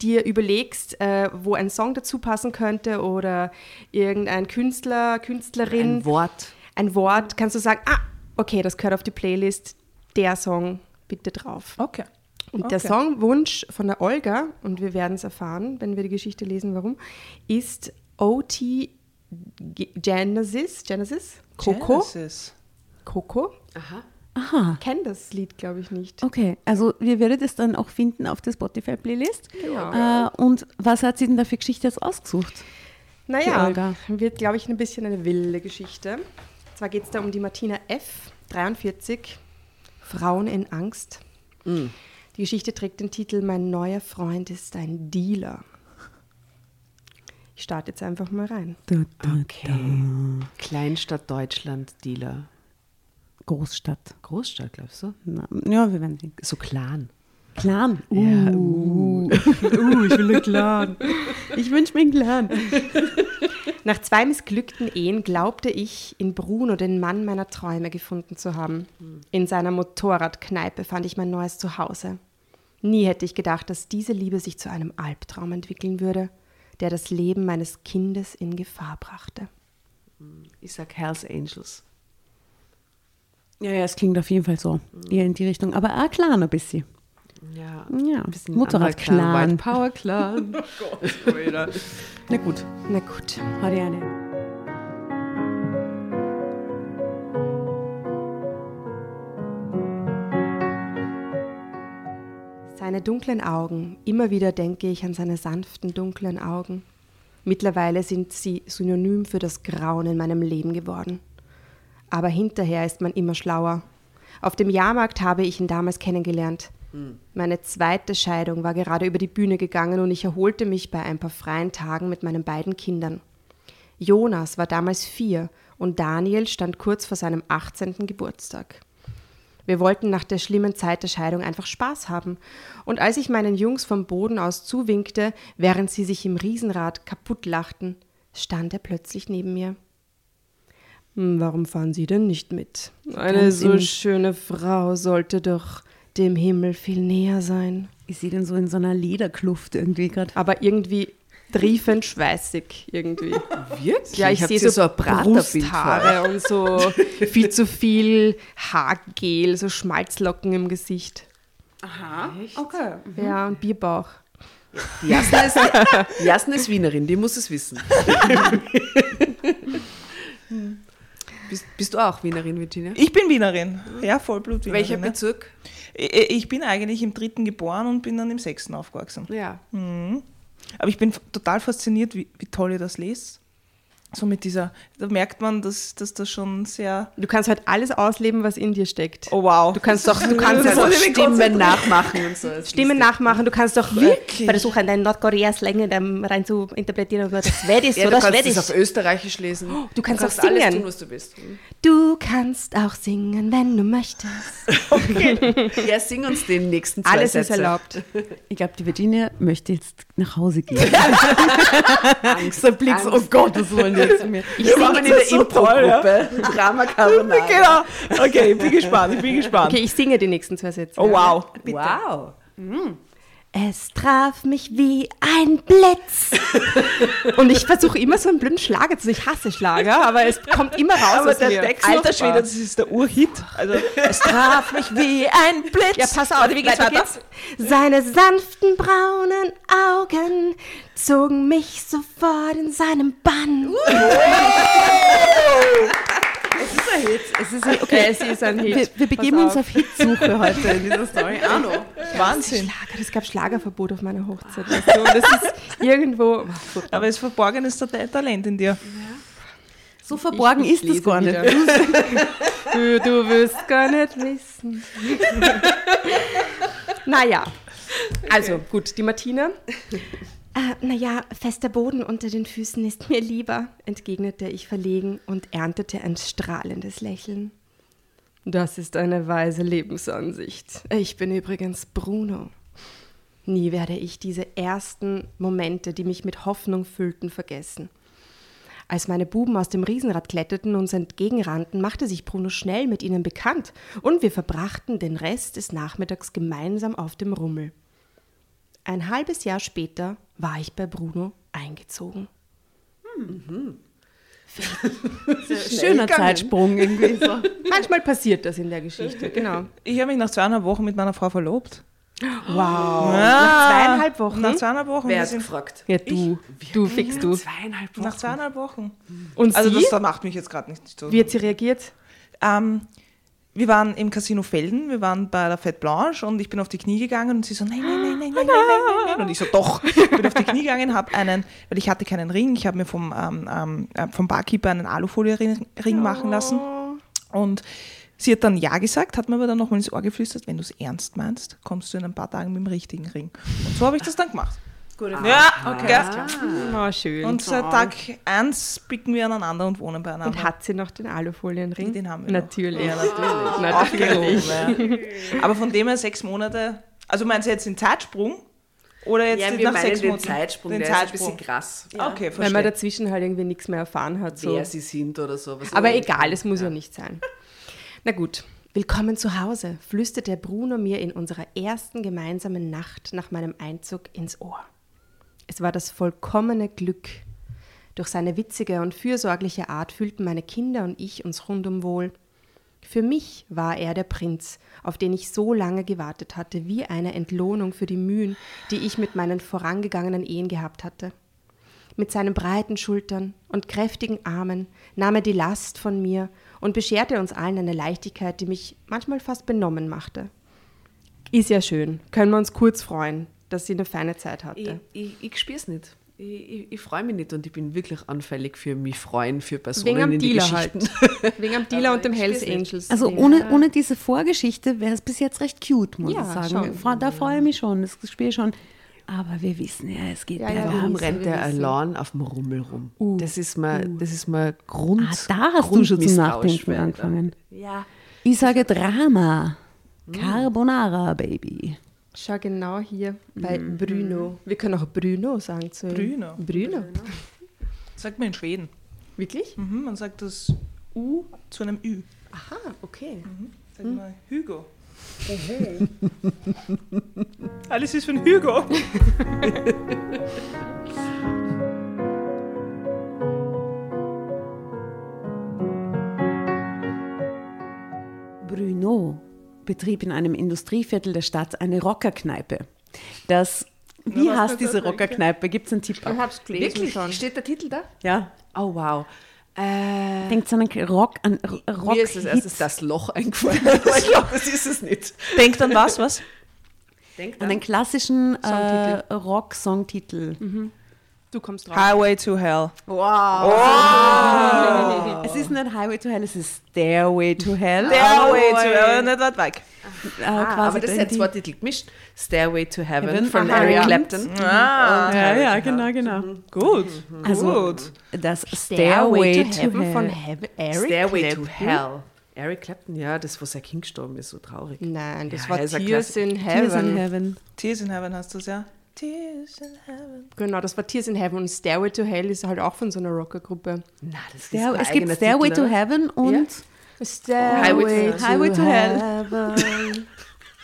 dir überlegst, äh, wo ein Song dazu passen könnte oder irgendein Künstler, Künstlerin. Ein Wort. Ein Wort, kannst du sagen, ah, okay, das gehört auf die Playlist, der Song bitte drauf. Okay. Und okay. der Songwunsch von der Olga, und wir werden es erfahren, wenn wir die Geschichte lesen, warum, ist OT Genesis, Genesis, Coco. Genesis. Coco. Aha. Aha. Ich kenne das Lied, glaube ich, nicht. Okay, also wir werden es dann auch finden auf der Spotify-Playlist. Genau. Äh, und was hat sie denn da für Geschichte jetzt ausgesucht? Naja, wird, glaube ich, ein bisschen eine wilde Geschichte zwar geht es da um die Martina F., 43, Frauen in Angst. Mhm. Die Geschichte trägt den Titel Mein neuer Freund ist ein Dealer. Ich starte jetzt einfach mal rein. Da, da, okay. Da. Kleinstadt Deutschland, Dealer. Großstadt. Großstadt, glaubst du? Na, ja, wir werden sehen. So Clan. Clan. Uh. Ja, uh. uh, ich will einen Clan. Ich wünsche mir einen Clan. Nach zwei missglückten Ehen glaubte ich, in Bruno den Mann meiner Träume gefunden zu haben. In seiner Motorradkneipe fand ich mein neues Zuhause. Nie hätte ich gedacht, dass diese Liebe sich zu einem Albtraum entwickeln würde, der das Leben meines Kindes in Gefahr brachte. Ich sag Hells Angels. Ja, ja, es klingt auf jeden Fall so. Eher in die Richtung. Aber auch klar ein bisschen. Ja, ja. ein bisschen Motorrad-Clan. White Power Clan. oh Gott, Na gut. Na gut. Marianne. Seine dunklen Augen. Immer wieder denke ich an seine sanften, dunklen Augen. Mittlerweile sind sie synonym für das Grauen in meinem Leben geworden. Aber hinterher ist man immer schlauer. Auf dem Jahrmarkt habe ich ihn damals kennengelernt. Meine zweite Scheidung war gerade über die Bühne gegangen und ich erholte mich bei ein paar freien Tagen mit meinen beiden Kindern. Jonas war damals vier und Daniel stand kurz vor seinem 18. Geburtstag. Wir wollten nach der schlimmen Zeit der Scheidung einfach Spaß haben. Und als ich meinen Jungs vom Boden aus zuwinkte, während sie sich im Riesenrad kaputt lachten, stand er plötzlich neben mir. Hm, warum fahren Sie denn nicht mit? Eine so schöne Frau sollte doch dem Himmel viel näher sein. Ich sehe den so in so einer Lederkluft irgendwie gerade. Aber irgendwie triefend schweißig irgendwie. Wirklich? Ja, ich, ich sehe so, so Brusthaare und so viel zu viel Haargel, so Schmalzlocken im Gesicht. Aha, Echt? okay. Mhm. Ja, und Bierbauch. Die Jasna ist, Jasna ist Wienerin, die muss es wissen. bist, bist, du auch Wienerin, Virginia? Ich bin Wienerin, ja, Vollblut-Wienerin. Welcher Bezirk? Ich bin eigentlich im dritten geboren und bin dann im sechsten aufgewachsen. Ja. Mhm. Aber ich bin total fasziniert, wie, wie toll ihr das lest so mit dieser, da merkt man, dass, dass das schon sehr. Du kannst halt alles ausleben, was in dir steckt. Oh wow. Du kannst doch, du kannst halt auch Stimmen nachmachen und so. Stimmen nachmachen, du kannst doch versuchen, dein Nordkoreas Länge rein zu interpretieren. Das Schwedisch ja, oder Schwedisch. Du kannst es auf Österreichisch lesen. Du kannst, du kannst auch singen. alles tun, was du bist. Du kannst auch singen, wenn du möchtest. Okay. ja, sing uns den nächsten zwei Alles Sätze. ist erlaubt. Ich glaube, die Virginia möchte jetzt nach Hause gehen. Angst, der Blick, oh Gott, das wollen jetzt mir. Ich Wir machen in der so Impro-Gruppe ja? Drama Carbonara. Genau. Okay, ich bin gespannt, ich bin gespannt. Okay, ich singe die nächsten zwei Sätze. Oh, wow. Bitte. Wow. Mhm. Es traf mich wie ein Blitz. und ich versuche immer so einen blöden Schlager zu. Ich hasse Schlager, aber es kommt immer raus Aber aus der mir. Text, alter Schwede, das ist der Urhit. Also, es traf mich wie ein Blitz. Ja, pass auf. Warte, wie geht's weiter. Seine sanften braunen Augen zogen mich sofort in seinem Bann. Ist ein Hit. Es ist ein, okay. Es ist ein Hit. Wir, wir begeben Pass uns auf Hitsuche heute in dieser Story. Arno. Wahnsinn. Schlager, es gab Schlagerverbot auf meiner Hochzeit. Weißt du? Das ist irgendwo. Aber es verborgen ist der Talent in dir. So verborgen Ich- ich ist das gar nicht. wieder. Du, du wirst gar nicht wissen. naja, also gut, die Martina. Äh, naja, fester Boden unter den Füßen ist mir lieber, entgegnete ich verlegen und erntete ein strahlendes Lächeln. Das ist eine weise Lebensansicht. Ich bin übrigens Bruno. Nie werde ich diese ersten Momente, die mich mit Hoffnung füllten, vergessen. Als meine Buben aus dem Riesenrad kletterten und uns entgegenrannten, machte sich Bruno schnell mit ihnen bekannt und wir verbrachten den Rest des Nachmittags gemeinsam auf dem Rummel. Ein halbes Jahr später war ich bei Bruno eingezogen. Schöner Zeitsprung irgendwie so. Manchmal passiert das in der Geschichte, genau. Ich habe mich nach zweieinhalb Wochen mit meiner Frau verlobt. Wow. Nach zweieinhalb Wochen. Nach zweieinhalb Wochen. Wer hat gefragt? ja, du. Du fix du. Zweieinhalb Wochen. Nach zweieinhalb Wochen. Und Also sie? das macht mich jetzt gerade nicht so. Wie hat sie reagiert? Ähm, wir waren im Casino Felden, wir waren bei der Fête Blanche und ich bin auf die Knie gegangen und sie so, nein, nein, nein, nein, nein, nein, nein, nein. Und ich so, doch. Ich bin auf die Knie gegangen, habe einen, weil ich hatte keinen Ring, ich habe mir vom, ähm, ähm, äh, vom Barkeeper einen Alufolie-Ring Ring machen lassen. Und sie hat dann Ja gesagt, hat mir aber dann nochmal ins Ohr geflüstert, wenn du es ernst meinst, kommst du in ein paar Tagen mit dem richtigen Ring. Und so habe ich das dann gemacht. Ja, okay. Oh, schön. Und seit Tag 1 bicken wir aneinander und wohnen beieinander. Und hat sie noch den Alufolienring? Den haben wir noch. Natürlich. Ja, natürlich. Ja. Aber von dem her sechs Monate, also meinst du jetzt den Zeitsprung? Oder jetzt Ja, wir nach sechs den Monaten? Zeitsprung, Den der ist ein Zeitsprung. bisschen krass. Okay, Weil man verstehe. dazwischen halt irgendwie nichts mehr erfahren hat. So. Wer sie sind oder sowas. Aber egal, es muss ja. nicht sein. Na gut. Willkommen zu Hause, flüsterte Bruno mir in unserer ersten gemeinsamen Nacht nach meinem Einzug ins Ohr. Es war das vollkommene Glück. Durch seine witzige und fürsorgliche Art fühlten meine Kinder und ich uns rundum wohl. Für mich war er der Prinz, auf den ich so lange gewartet hatte, wie eine Entlohnung für die Mühen, die ich mit meinen vorangegangenen Ehen gehabt hatte. Mit seinen breiten Schultern und kräftigen Armen nahm er die Last von mir und bescherte uns allen eine Leichtigkeit, die mich manchmal fast benommen machte. Ist ja schön, können wir uns kurz freuen, dass sie eine feine Zeit Ich, hatte. ich, ich spür's nicht. Ich, ich, ich freue mich nicht und ich bin wirklich anfällig für mich freuen, für Personen Wegen am in die Dealer halt. Geschichten. Wegen am Dealer und dem ich Hells. Angels. Also ohne, ohne diese Vorgeschichte wäre es bis jetzt recht cute, muss Ja, ich sagen. schon. Da freue ich mich schon, das Spiel schon. Aber wir wissen ja, es geht Ja, bei ja, Warum rennt der allein auf dem Rummel rum? das ist mal, das ist mal Grund. Ah, da hast du schon zum Nachdenken angefangen. Ja. Ich sage Drama. Carbonara, Baby. Schau genau hier bei Bruno. Wir können auch Bruno sagen zu ihm. Bruno. Bruno. Sagt man in Schweden. Wirklich? Mhm, man sagt das U zu einem Ü. Aha, okay. Sagt mal Hugo. Alles ist von Hugo. Bruno betrieb in einem Industrieviertel der Stadt eine Rockerkneipe. Das, wie was heißt diese? Rockerkneipe? Gibt es einen Tipp? Ich hab's gelesen Wirklich? schon. Steht der Titel da? Ja. Oh, wow. Äh, Denkt an einen Rock, an Rock mir ist als erstes das Loch eingefallen. Ich glaube, das ist es nicht. Denkt an was, was? Denkt an einen klassischen äh, Songtitel. Rock-Songtitel. Du kommst drauf. Highway to Hell. Wow. Es ist nicht Highway to Hell, es ist Stairway to Hell. Stairway to Hell, nicht weit weg. Äh, Ah, quasi aber das sind zwei Titel gemischt. Stairway to Heaven, Heaven. von Und- Clapton. Ah, Ja, ja, genau, genau. gut. Also, gut. das Stairway Stairway to Heaven von Hell. Heaven. Eric Stairway to Clapton? Hell. Eric Clapton, ja, das, wo sein Kind gestorben ist, so traurig. Nein, das Ja, war Tears in Tears in Heaven. Heaven. Tears in Heaven hast du es, ja? Tears in Heaven. Genau, das war Tears in Heaven. Und Stairway to Hell ist halt auch von so einer Rockergruppe. Na, das ist Stair ein es gibt Stairway Titel, to? Heaven und Stairway, Highway to- Highway to Hell. Heaven.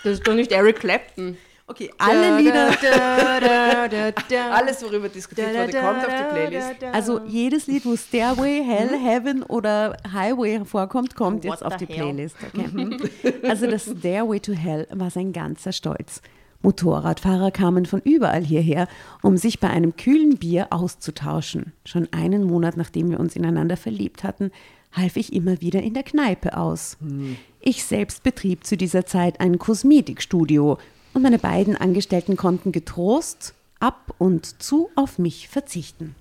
Das ist doch nicht Eric Clapton. Okay, alle Lieder. Alles, worüber diskutiert wurde, kommt auf die Playlist. Also jedes Lied, wo Stairway, Hell, mhm. Heaven oder Highway vorkommt, kommt What jetzt auf die hell? Playlist. Okay? Mhm. also das Stairway to Hell war sein ganzer Stolz. Motorradfahrer kamen von überall hierher, um sich bei einem kühlen Bier auszutauschen. Schon einen Monat nachdem wir uns ineinander verliebt hatten, half ich immer wieder in der Kneipe aus. Hm. Ich selbst betrieb zu dieser Zeit ein Kosmetikstudio, und meine beiden Angestellten konnten getrost ab und zu auf mich verzichten.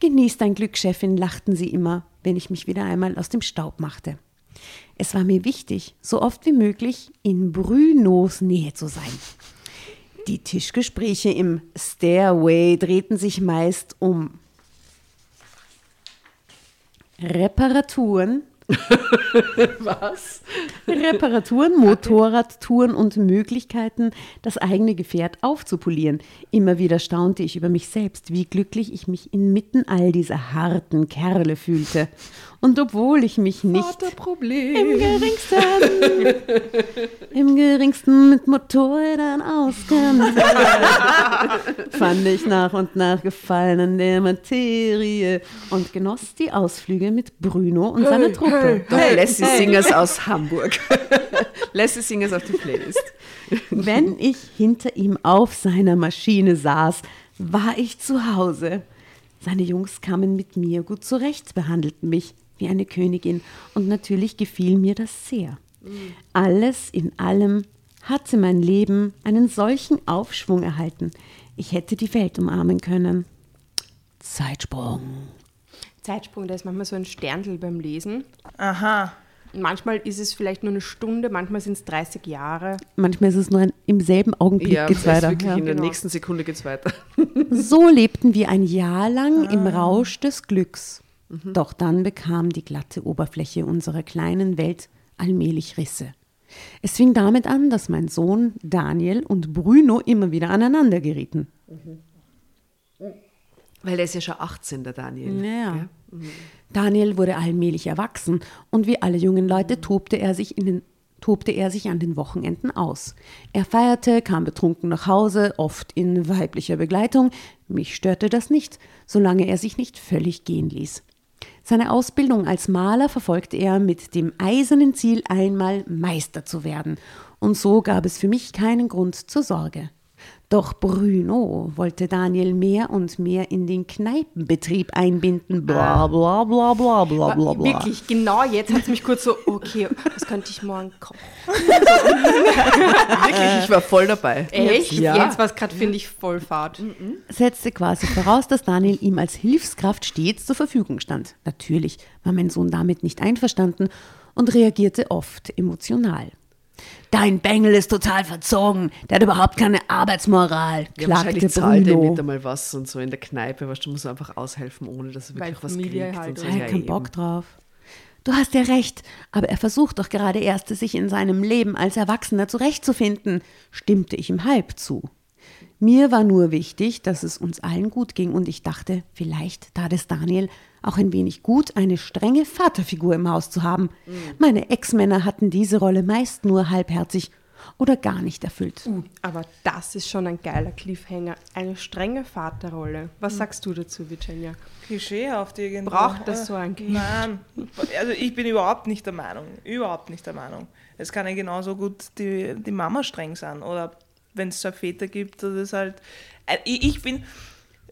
Genieß dein Glück, Chefin, lachten sie immer, wenn ich mich wieder einmal aus dem Staub machte. Es war mir wichtig, so oft wie möglich in Brunos Nähe zu sein. Die Tischgespräche im Stairway drehten sich meist um Reparaturen Was? Reparaturen, Motorradtouren und Möglichkeiten, das eigene Gefährt aufzupolieren. Immer wieder staunte ich über mich selbst, wie glücklich ich mich inmitten all dieser harten Kerle fühlte. Und obwohl ich mich nicht im geringsten, im geringsten mit Motorrädern auskannte, fand ich nach und nach Gefallen an der Materie und genoss die Ausflüge mit Bruno und seiner Truppe. Hey, Lassie hey. Singers aus Hamburg. Lassie Singers auf die Playlist. Wenn ich hinter ihm auf seiner Maschine saß, war ich zu Hause. Seine Jungs kamen mit mir gut zurecht, behandelten mich wie eine Königin. Und natürlich gefiel mir das sehr. Alles in allem hatte mein Leben einen solchen Aufschwung erhalten. Ich hätte die Welt umarmen können. Zeitsprung. Zeitsprung, da ist manchmal so ein Sterndl beim Lesen. Aha. Manchmal ist es vielleicht nur eine Stunde, manchmal sind es 30 Jahre. Manchmal ist es nur ein, im selben Augenblick ja, geht's weiter. Wirklich ja. In der genau. nächsten Sekunde geht es weiter. So lebten wir ein Jahr lang ah. im Rausch des Glücks. Mhm. Doch dann bekam die glatte Oberfläche unserer kleinen Welt allmählich Risse. Es fing damit an, dass mein Sohn Daniel und Bruno immer wieder aneinander gerieten. Mhm. Weil er ist ja schon 18, der Daniel. Ja. Mhm. Daniel wurde allmählich erwachsen und wie alle jungen Leute tobte er sich in den tobte er sich an den Wochenenden aus. Er feierte, kam betrunken nach Hause, oft in weiblicher Begleitung. Mich störte das nicht, solange er sich nicht völlig gehen ließ. Seine Ausbildung als Maler verfolgte er mit dem eisernen Ziel, einmal Meister zu werden. Und so gab es für mich keinen Grund zur Sorge. Doch Bruno wollte Daniel mehr und mehr in den Kneipenbetrieb einbinden. Bla bla bla bla bla bla. bla. Wirklich, genau jetzt hat es mich kurz so, okay, was könnte ich morgen kochen? Wirklich, ich war voll dabei. Echt? Ja. Jetzt war es gerade, finde ich, voll fad. Mhm. Setzte quasi voraus, dass Daniel ihm als Hilfskraft stets zur Verfügung stand. Natürlich war mein Sohn damit nicht einverstanden und reagierte oft emotional. Dein Bengel ist total verzogen. Der hat überhaupt keine Arbeitsmoral, ja, klagte zahlt Bruno. mit einmal was und so in der Kneipe. Weißt, du musst einfach aushelfen, ohne dass er wirklich Weil was Familie kriegt. Halt und so. Er hat keinen Bock drauf. Du hast ja recht, aber er versucht doch gerade erst, sich in seinem Leben als Erwachsener zurechtzufinden, stimmte ich ihm halb zu. Mir war nur wichtig, dass es uns allen gut ging und ich dachte, vielleicht tat es Daniel auch ein wenig gut, eine strenge Vaterfigur im Haus zu haben. Mhm. Meine Ex-Männer hatten diese Rolle meist nur halbherzig oder gar nicht erfüllt. Uh, aber das ist schon ein geiler Cliffhanger. Eine strenge Vaterrolle. Was mhm. sagst du dazu, Virginia? Klischeehaft irgendwie. Braucht das so ein Kind? Nein, also ich bin überhaupt nicht der Meinung. Überhaupt nicht der Meinung. Es kann ja genauso gut die, die Mama streng sein oder wenn es so Väter gibt, das ist halt. Äh, ich bin,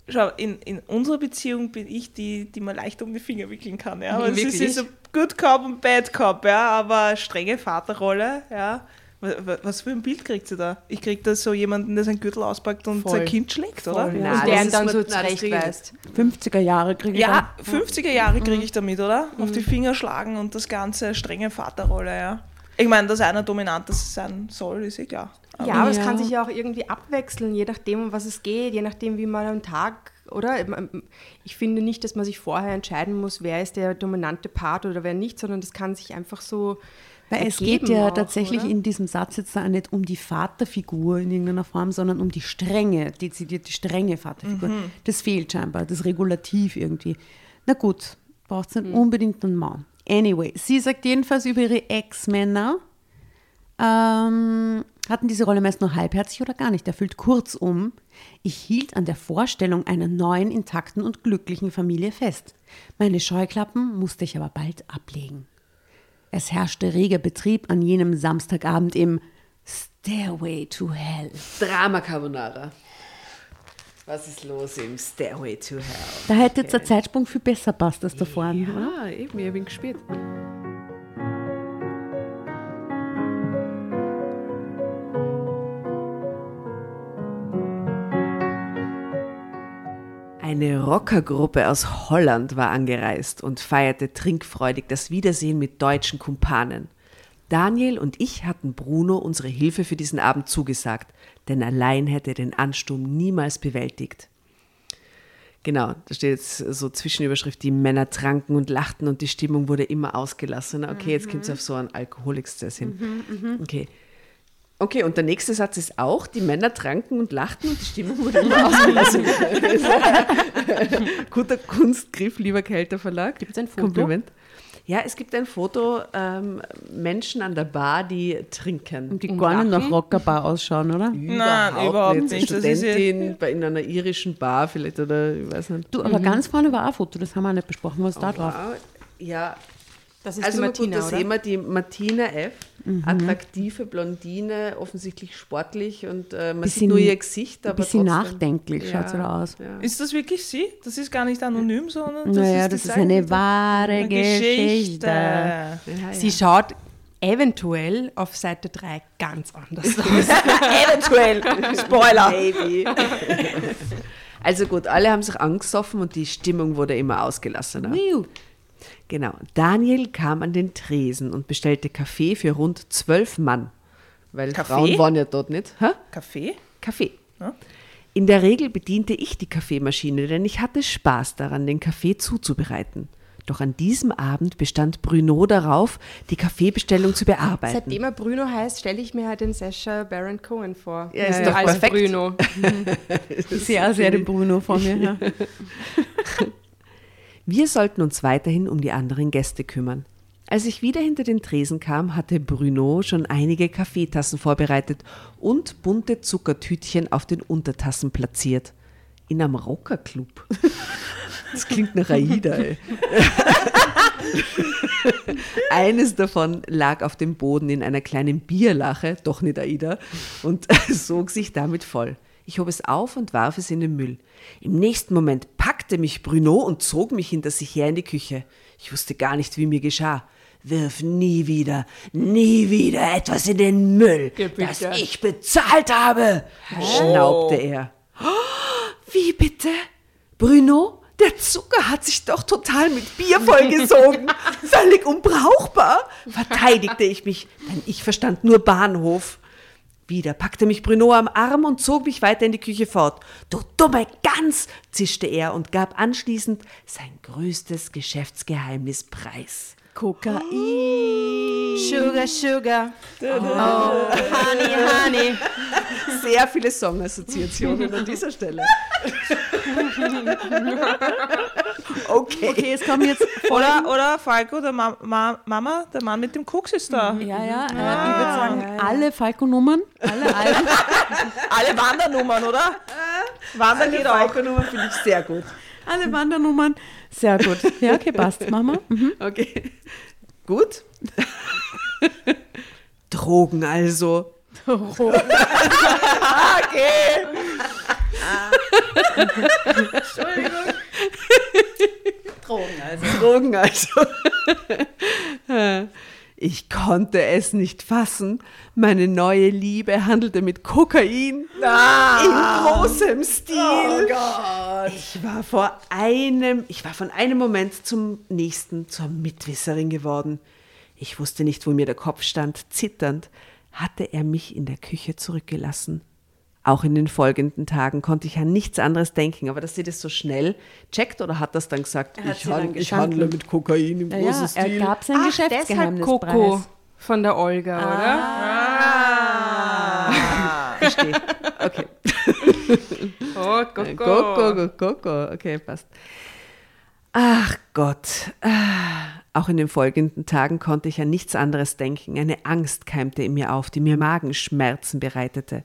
schau, in, in unserer Beziehung bin ich die, die man leicht um die Finger wickeln kann. Ja? Aber es ist so Good Cop und Bad Cop, ja, aber strenge Vaterrolle, ja. Was für ein Bild kriegt sie da? Ich krieg da so jemanden, der sein Gürtel auspackt und Voll. sein Kind schlägt, Voll. oder? Nein, und der ihn dann so zurechtweist. 50er Jahre kriege ich Ja, dann. 50er Jahre kriege ich damit, oder? Mhm. Auf die Finger schlagen und das ganze strenge Vaterrolle, ja. Ich meine, dass einer dominant sein soll, ist eh klar. Aber ja, aber ja. es kann sich ja auch irgendwie abwechseln, je nachdem, um was es geht, je nachdem, wie man am Tag, oder? Ich finde nicht, dass man sich vorher entscheiden muss, wer ist der dominante Part oder wer nicht, sondern das kann sich einfach so. Weil es geht ja auch, tatsächlich oder? in diesem Satz jetzt da nicht um die Vaterfigur in irgendeiner Form, sondern um die strenge, dezidiert die strenge Vaterfigur. Mhm. Das fehlt scheinbar, das Regulativ irgendwie. Na gut, braucht es nicht mhm. unbedingt einen Mann. Anyway, sie sagt jedenfalls über ihre Ex-Männer, ähm, hatten diese Rolle meist nur halbherzig oder gar nicht erfüllt. Kurzum, ich hielt an der Vorstellung einer neuen, intakten und glücklichen Familie fest. Meine Scheuklappen musste ich aber bald ablegen. Es herrschte reger Betrieb an jenem Samstagabend im Stairway to Hell. Drama Carbonara. Was ist los im Stairway to Hell? Da hätte jetzt der Zeitsprung viel besser passt als da vorne, ja, oder? Eben, ich bin gespielt. Eine Rockergruppe aus Holland war angereist und feierte trinkfreudig das Wiedersehen mit deutschen Kumpanen. Daniel und ich hatten Bruno unsere Hilfe für diesen Abend zugesagt, denn allein hätte er den Ansturm niemals bewältigt. Genau, da steht jetzt so Zwischenüberschrift, die Männer tranken und lachten und die Stimmung wurde immer ausgelassener. Okay, jetzt kommt es auf so einen Alkoholexzess hin. Okay. Okay, und der nächste Satz ist auch, die Männer tranken und lachten und die Stimmung wurde immer ausgelassener. Guter Kunstgriff, lieber Kelter Verlag. Gibt es ein Foto? Kompliment. Ja, es gibt ein Foto, ähm, Menschen an der Bar, die trinken. Und die gar nicht nach Rockerbar ausschauen, oder? Nein, überhaupt nicht. Eine Das ist Studentin bei in einer irischen Bar vielleicht oder ich weiß nicht. Du, aber ganz vorne war auch ein Foto, das haben wir auch nicht besprochen, was da drauf? Wow. Ja, Das ist also die gut, Martina, da oder? sehen wir die Martina F., attraktive Blondine, offensichtlich sportlich und äh, man Bisschen- sieht nur ihr Gesicht, aber Ein bisschen trotzdem. nachdenklich schaut sie da aus. Ja. Ist das wirklich sie? Das ist gar nicht anonym, sondern das naja, ist, das ist eine wahre Geschichte. Ja, Sie schaut eventuell auf Seite 3 ganz anders aus. Eventuell. Spoiler. Baby. also gut, alle haben sich angesoffen und die Stimmung wurde immer ausgelassener. Wiu. Genau. Daniel kam an den Tresen und bestellte Kaffee für rund zwölf Mann. Weil Kaffee? Frauen waren ja dort nicht. Hä? Kaffee? Kaffee. Ja. In der Regel bediente ich die Kaffeemaschine, denn ich hatte Spaß daran, den Kaffee zuzubereiten. Doch an diesem Abend bestand Bruno darauf, die Kaffeebestellung zu bearbeiten. Seitdem er Bruno heißt, stelle ich mir halt den Sascha Baron Cohen vor. Ja, ist Äh, doch als perfekt. Bruno. Ich sehe auch sehr den Bruno vor mir. Wir sollten uns weiterhin um die anderen Gäste kümmern. Als ich wieder hinter den Tresen kam, hatte Bruno schon einige Kaffeetassen vorbereitet und bunte Zuckertütchen auf den Untertassen platziert. In einem Rockerclub. Das klingt nach Aida, ey. Eines davon lag auf dem Boden in einer kleinen Bierlache, doch nicht Aida, und sog sich damit voll. Ich hob es auf und warf es in den Müll. Im nächsten Moment packte mich Bruno und zog mich hinter sich her in die Küche. Ich wusste gar nicht, wie mir geschah. Wirf nie wieder, nie wieder etwas in den Müll, das ich bezahlt habe, schnaubte er. Wie bitte? Bruno, der Zucker hat sich doch total mit Bier vollgesogen. Völlig unbrauchbar, verteidigte ich mich, denn ich verstand nur Bahnhof. Wieder packte mich Bruno am Arm und zog mich weiter in die Küche fort. Du dumme Gans, zischte er und gab anschließend sein größtes Geschäftsgeheimnis preis. Kokain. Sugar, Sugar. Oh, honey, honey. Sehr viele Songassoziationen an dieser Stelle. Okay. Okay, es kommen jetzt Oder, oder Falco, der Ma Ma Mama, der Mann mit dem Koks ist da. Ja, ja, äh, ich würde sagen, alle Falco-Nummern, alle, alle. Alle Wandernummern, oder? Wandern geht auch. Falco-Nummer finde ich sehr gut. alle Wandernummern. Sehr gut. Ja, okay, passt. Machen wir. Mhm. Okay. Gut. Drogen also. Drogen also. Drogen also. Ich konnte es nicht fassen. Meine neue Liebe handelte mit Kokain in großem Stil. Ich war vor einem, ich war von einem Moment zum nächsten zur Mitwisserin geworden. Ich wusste nicht, wo mir der Kopf stand. Zitternd hatte er mich in der Küche zurückgelassen. Auch in den folgenden Tagen konnte ich an nichts anderes denken, aber dass sie das so schnell checkt oder hat das dann gesagt, ich, han- ich handle mit Kokain im Ja, großen ja, er Stil. gab sein Ach, deshalb Geschäftsgeheimnis. Coco von der Olga, oder? Ah, verstehe. Okay. Oh, Coco, Coco, Coco. Okay, passt. Ach Gott. Auch in den folgenden Tagen konnte ich an nichts anderes denken. Eine Angst keimte in mir auf, die mir Magenschmerzen bereitete.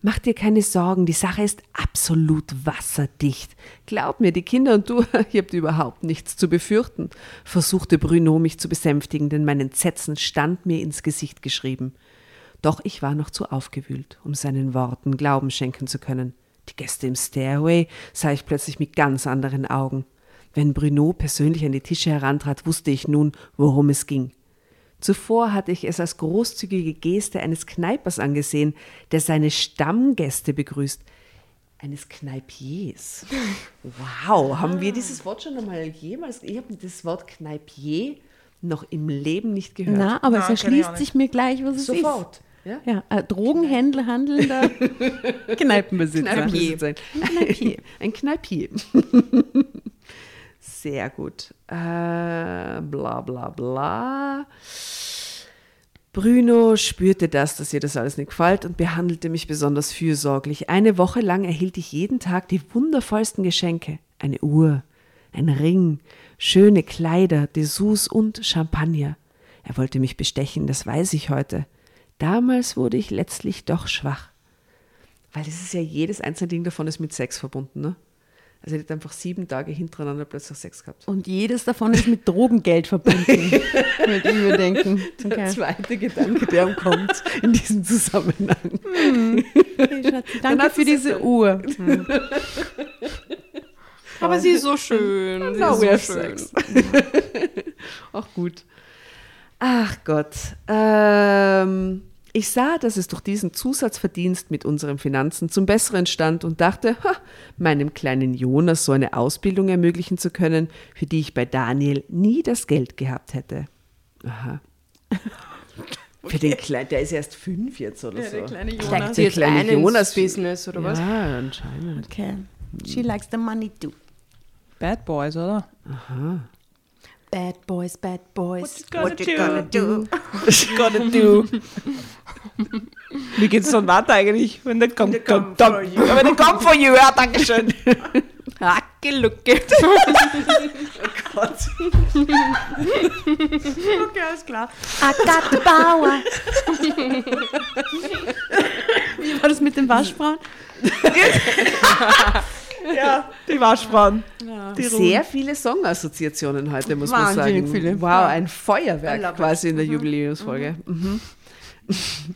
Mach dir keine Sorgen, die Sache ist absolut wasserdicht. Glaub mir, die Kinder und du, ihr habt überhaupt nichts zu befürchten, versuchte Bruno mich zu besänftigen, denn mein Entsetzen stand mir ins Gesicht geschrieben. Doch ich war noch zu aufgewühlt, um seinen Worten Glauben schenken zu können. Die Gäste im Stairway sah ich plötzlich mit ganz anderen Augen. Wenn Bruno persönlich an die Tische herantrat, wusste ich nun, worum es ging. Zuvor hatte ich es als großzügige Geste eines Kneipers angesehen, der seine Stammgäste begrüßt. Eines Kneipiers. Wow, haben wir dieses Wort schon einmal jemals? Ich habe das Wort Kneipier noch im Leben nicht gehört. Na, aber es erschließt sich mir gleich, was es Sofort. ist. Sofort. Ja, äh, Drogenhändler, handelnder Kneipenbesitzer. Kneipenbesitzer. Ein Kneipier. Ein Kneipier. Sehr gut. Äh, bla bla bla. Bruno spürte das, dass ihr das alles nicht gefällt und behandelte mich besonders fürsorglich. Eine Woche lang erhielt ich jeden Tag die wundervollsten Geschenke. Eine Uhr, ein Ring, schöne Kleider, Dessous und Champagner. Er wollte mich bestechen, das weiß ich heute. Damals wurde ich letztlich doch schwach. Weil es ist ja jedes einzelne Ding davon ist mit Sex verbunden, ne? Also er hat einfach sieben Tage hintereinander plötzlich Sex gehabt. Und jedes davon ist mit Drogengeld verbunden, würde ich mir denken. Okay. Der zweite Gedanke, der kommt in diesem Zusammenhang. Hm. Okay, Danke für diese Uhr. Hm. Aber sie ist so schön. Sie ist so schön. Auch gut. Ach Gott. Ähm, ich sah, dass es durch diesen Zusatzverdienst mit unseren Finanzen zum Besseren stand und dachte, ha, meinem kleinen Jonas so eine Ausbildung ermöglichen zu können, für die ich bei Daniel nie das Geld gehabt hätte. Aha. Für den Kleinen, der ist erst fünf jetzt oder ja, so. Der kleine Jonas. Der, der kleine Jonas Business oder was? Ja, anscheinend. Okay. She likes the money too. Bad Boys, oder? Aha. Bad Boys, Bad Boys. What you gonna do? What you gonna do? Wie geht's dann weiter eigentlich? Wenn der kommt, come, come, for you. Wenn der come for you, ja, danke schön. Hacke, Lucke. oh Gott. okay, alles klar. I got the power. Wie war das mit den Waschfrauen? Ja, die Waschfrauen. Ja. Die Sehr viele Songassoziationen heute, muss Wahnsinnig man sagen. Viele. Wow, ein Feuerwerk quasi in der mhm. Jubiläumsfolge. Mhm.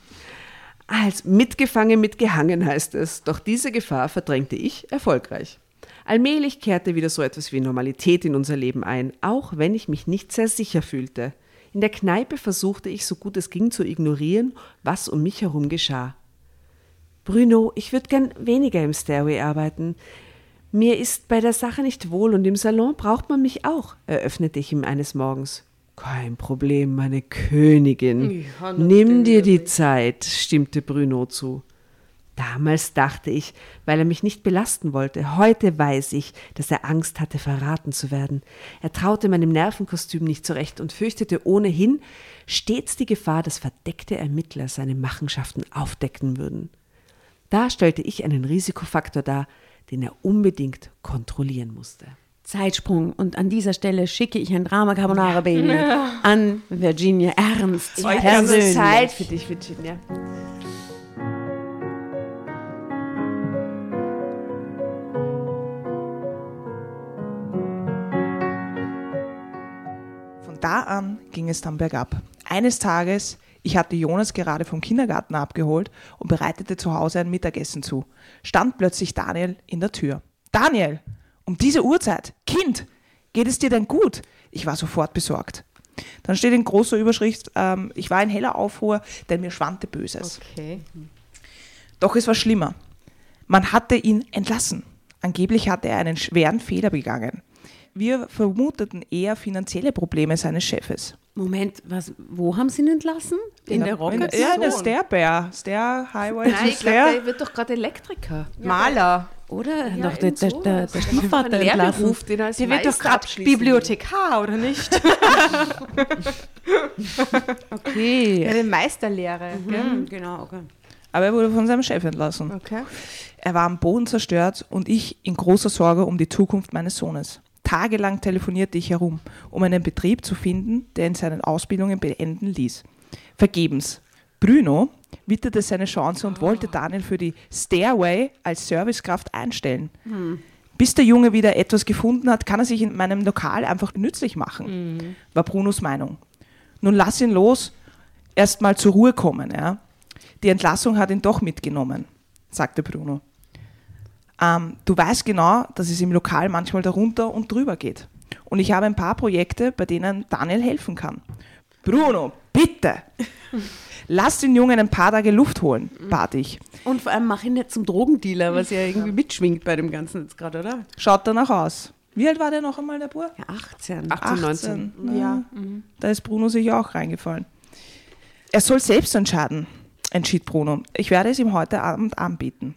Als mitgefangen, mitgehangen heißt es. Doch diese Gefahr verdrängte ich erfolgreich. Allmählich kehrte wieder so etwas wie Normalität in unser Leben ein, auch wenn ich mich nicht sehr sicher fühlte. In der Kneipe versuchte ich so gut es ging zu ignorieren, was um mich herum geschah. Bruno, ich würde gern weniger im Stairway arbeiten. Mir ist bei der Sache nicht wohl und im Salon braucht man mich auch, eröffnete ich ihm eines Morgens. Kein Problem, meine Königin. Ja, Nimm dir die Zeit, stimmte Bruno zu. Damals dachte ich, weil er mich nicht belasten wollte. Heute weiß ich, dass er Angst hatte, verraten zu werden. Er traute meinem Nervenkostüm nicht zurecht und fürchtete ohnehin stets die Gefahr, dass verdeckte Ermittler seine Machenschaften aufdecken würden. Da stellte ich einen Risikofaktor dar, den er unbedingt kontrollieren musste. Zeitsprung. Und an dieser Stelle schicke ich ein Drama Carbonara Baby ja. an Virginia Ernst. Ich habe Zeit für dich, Virginia. Von da an ging es dann bergab. Eines Tages ich hatte Jonas gerade vom Kindergarten abgeholt und bereitete zu Hause ein Mittagessen zu. Stand plötzlich Daniel in der Tür. Daniel, um diese Uhrzeit, Kind, geht es dir denn gut? Ich war sofort besorgt. Dann steht in großer Überschrift, ähm, ich war in heller Aufruhr, denn mir schwante Böses. Okay. Doch es war schlimmer. Man hatte ihn entlassen. Angeblich hatte er einen schweren Fehler begangen. Wir vermuteten eher finanzielle Probleme seines Chefes. Moment, was, wo haben Sie ihn entlassen? In, in der Rocket? Ja, in der Stair Stair Highway Nein, ich glaube, der wird doch gerade Elektriker. Ja, Maler. Oder? Ja, doch, der, der, der, der Stiefvater entlassen. Den als der wird doch gerade Bibliothekar, oder nicht? okay. Die Meisterlehre. Mhm, genau, okay. Aber er wurde von seinem Chef entlassen. Okay. Er war am Boden zerstört und ich in großer Sorge um die Zukunft meines Sohnes. Tagelang telefonierte ich herum, um einen Betrieb zu finden, der ihn seine Ausbildungen beenden ließ. Vergebens. Bruno witterte seine Chance und wollte Daniel für die Stairway als Servicekraft einstellen. Hm. Bis der Junge wieder etwas gefunden hat, kann er sich in meinem Lokal einfach nützlich machen, mhm. war Brunos Meinung. Nun lass ihn los, erst mal zur Ruhe kommen. Ja. Die Entlassung hat ihn doch mitgenommen, sagte Bruno. Ähm, du weißt genau, dass es im Lokal manchmal darunter und drüber geht. Und ich habe ein paar Projekte, bei denen Daniel helfen kann. Bruno, bitte! Lass den Jungen ein paar Tage Luft holen, bat ich. Und vor allem mach ihn nicht zum Drogendealer, was ja irgendwie mitschwingt bei dem Ganzen jetzt gerade, oder? Schaut danach aus. Wie alt war der noch einmal, der Bur? Ja, 18. 18, 19. Ja. ja. Mhm. Da ist Bruno sich auch reingefallen. Er soll selbst entscheiden, entschied Bruno. Ich werde es ihm heute Abend anbieten.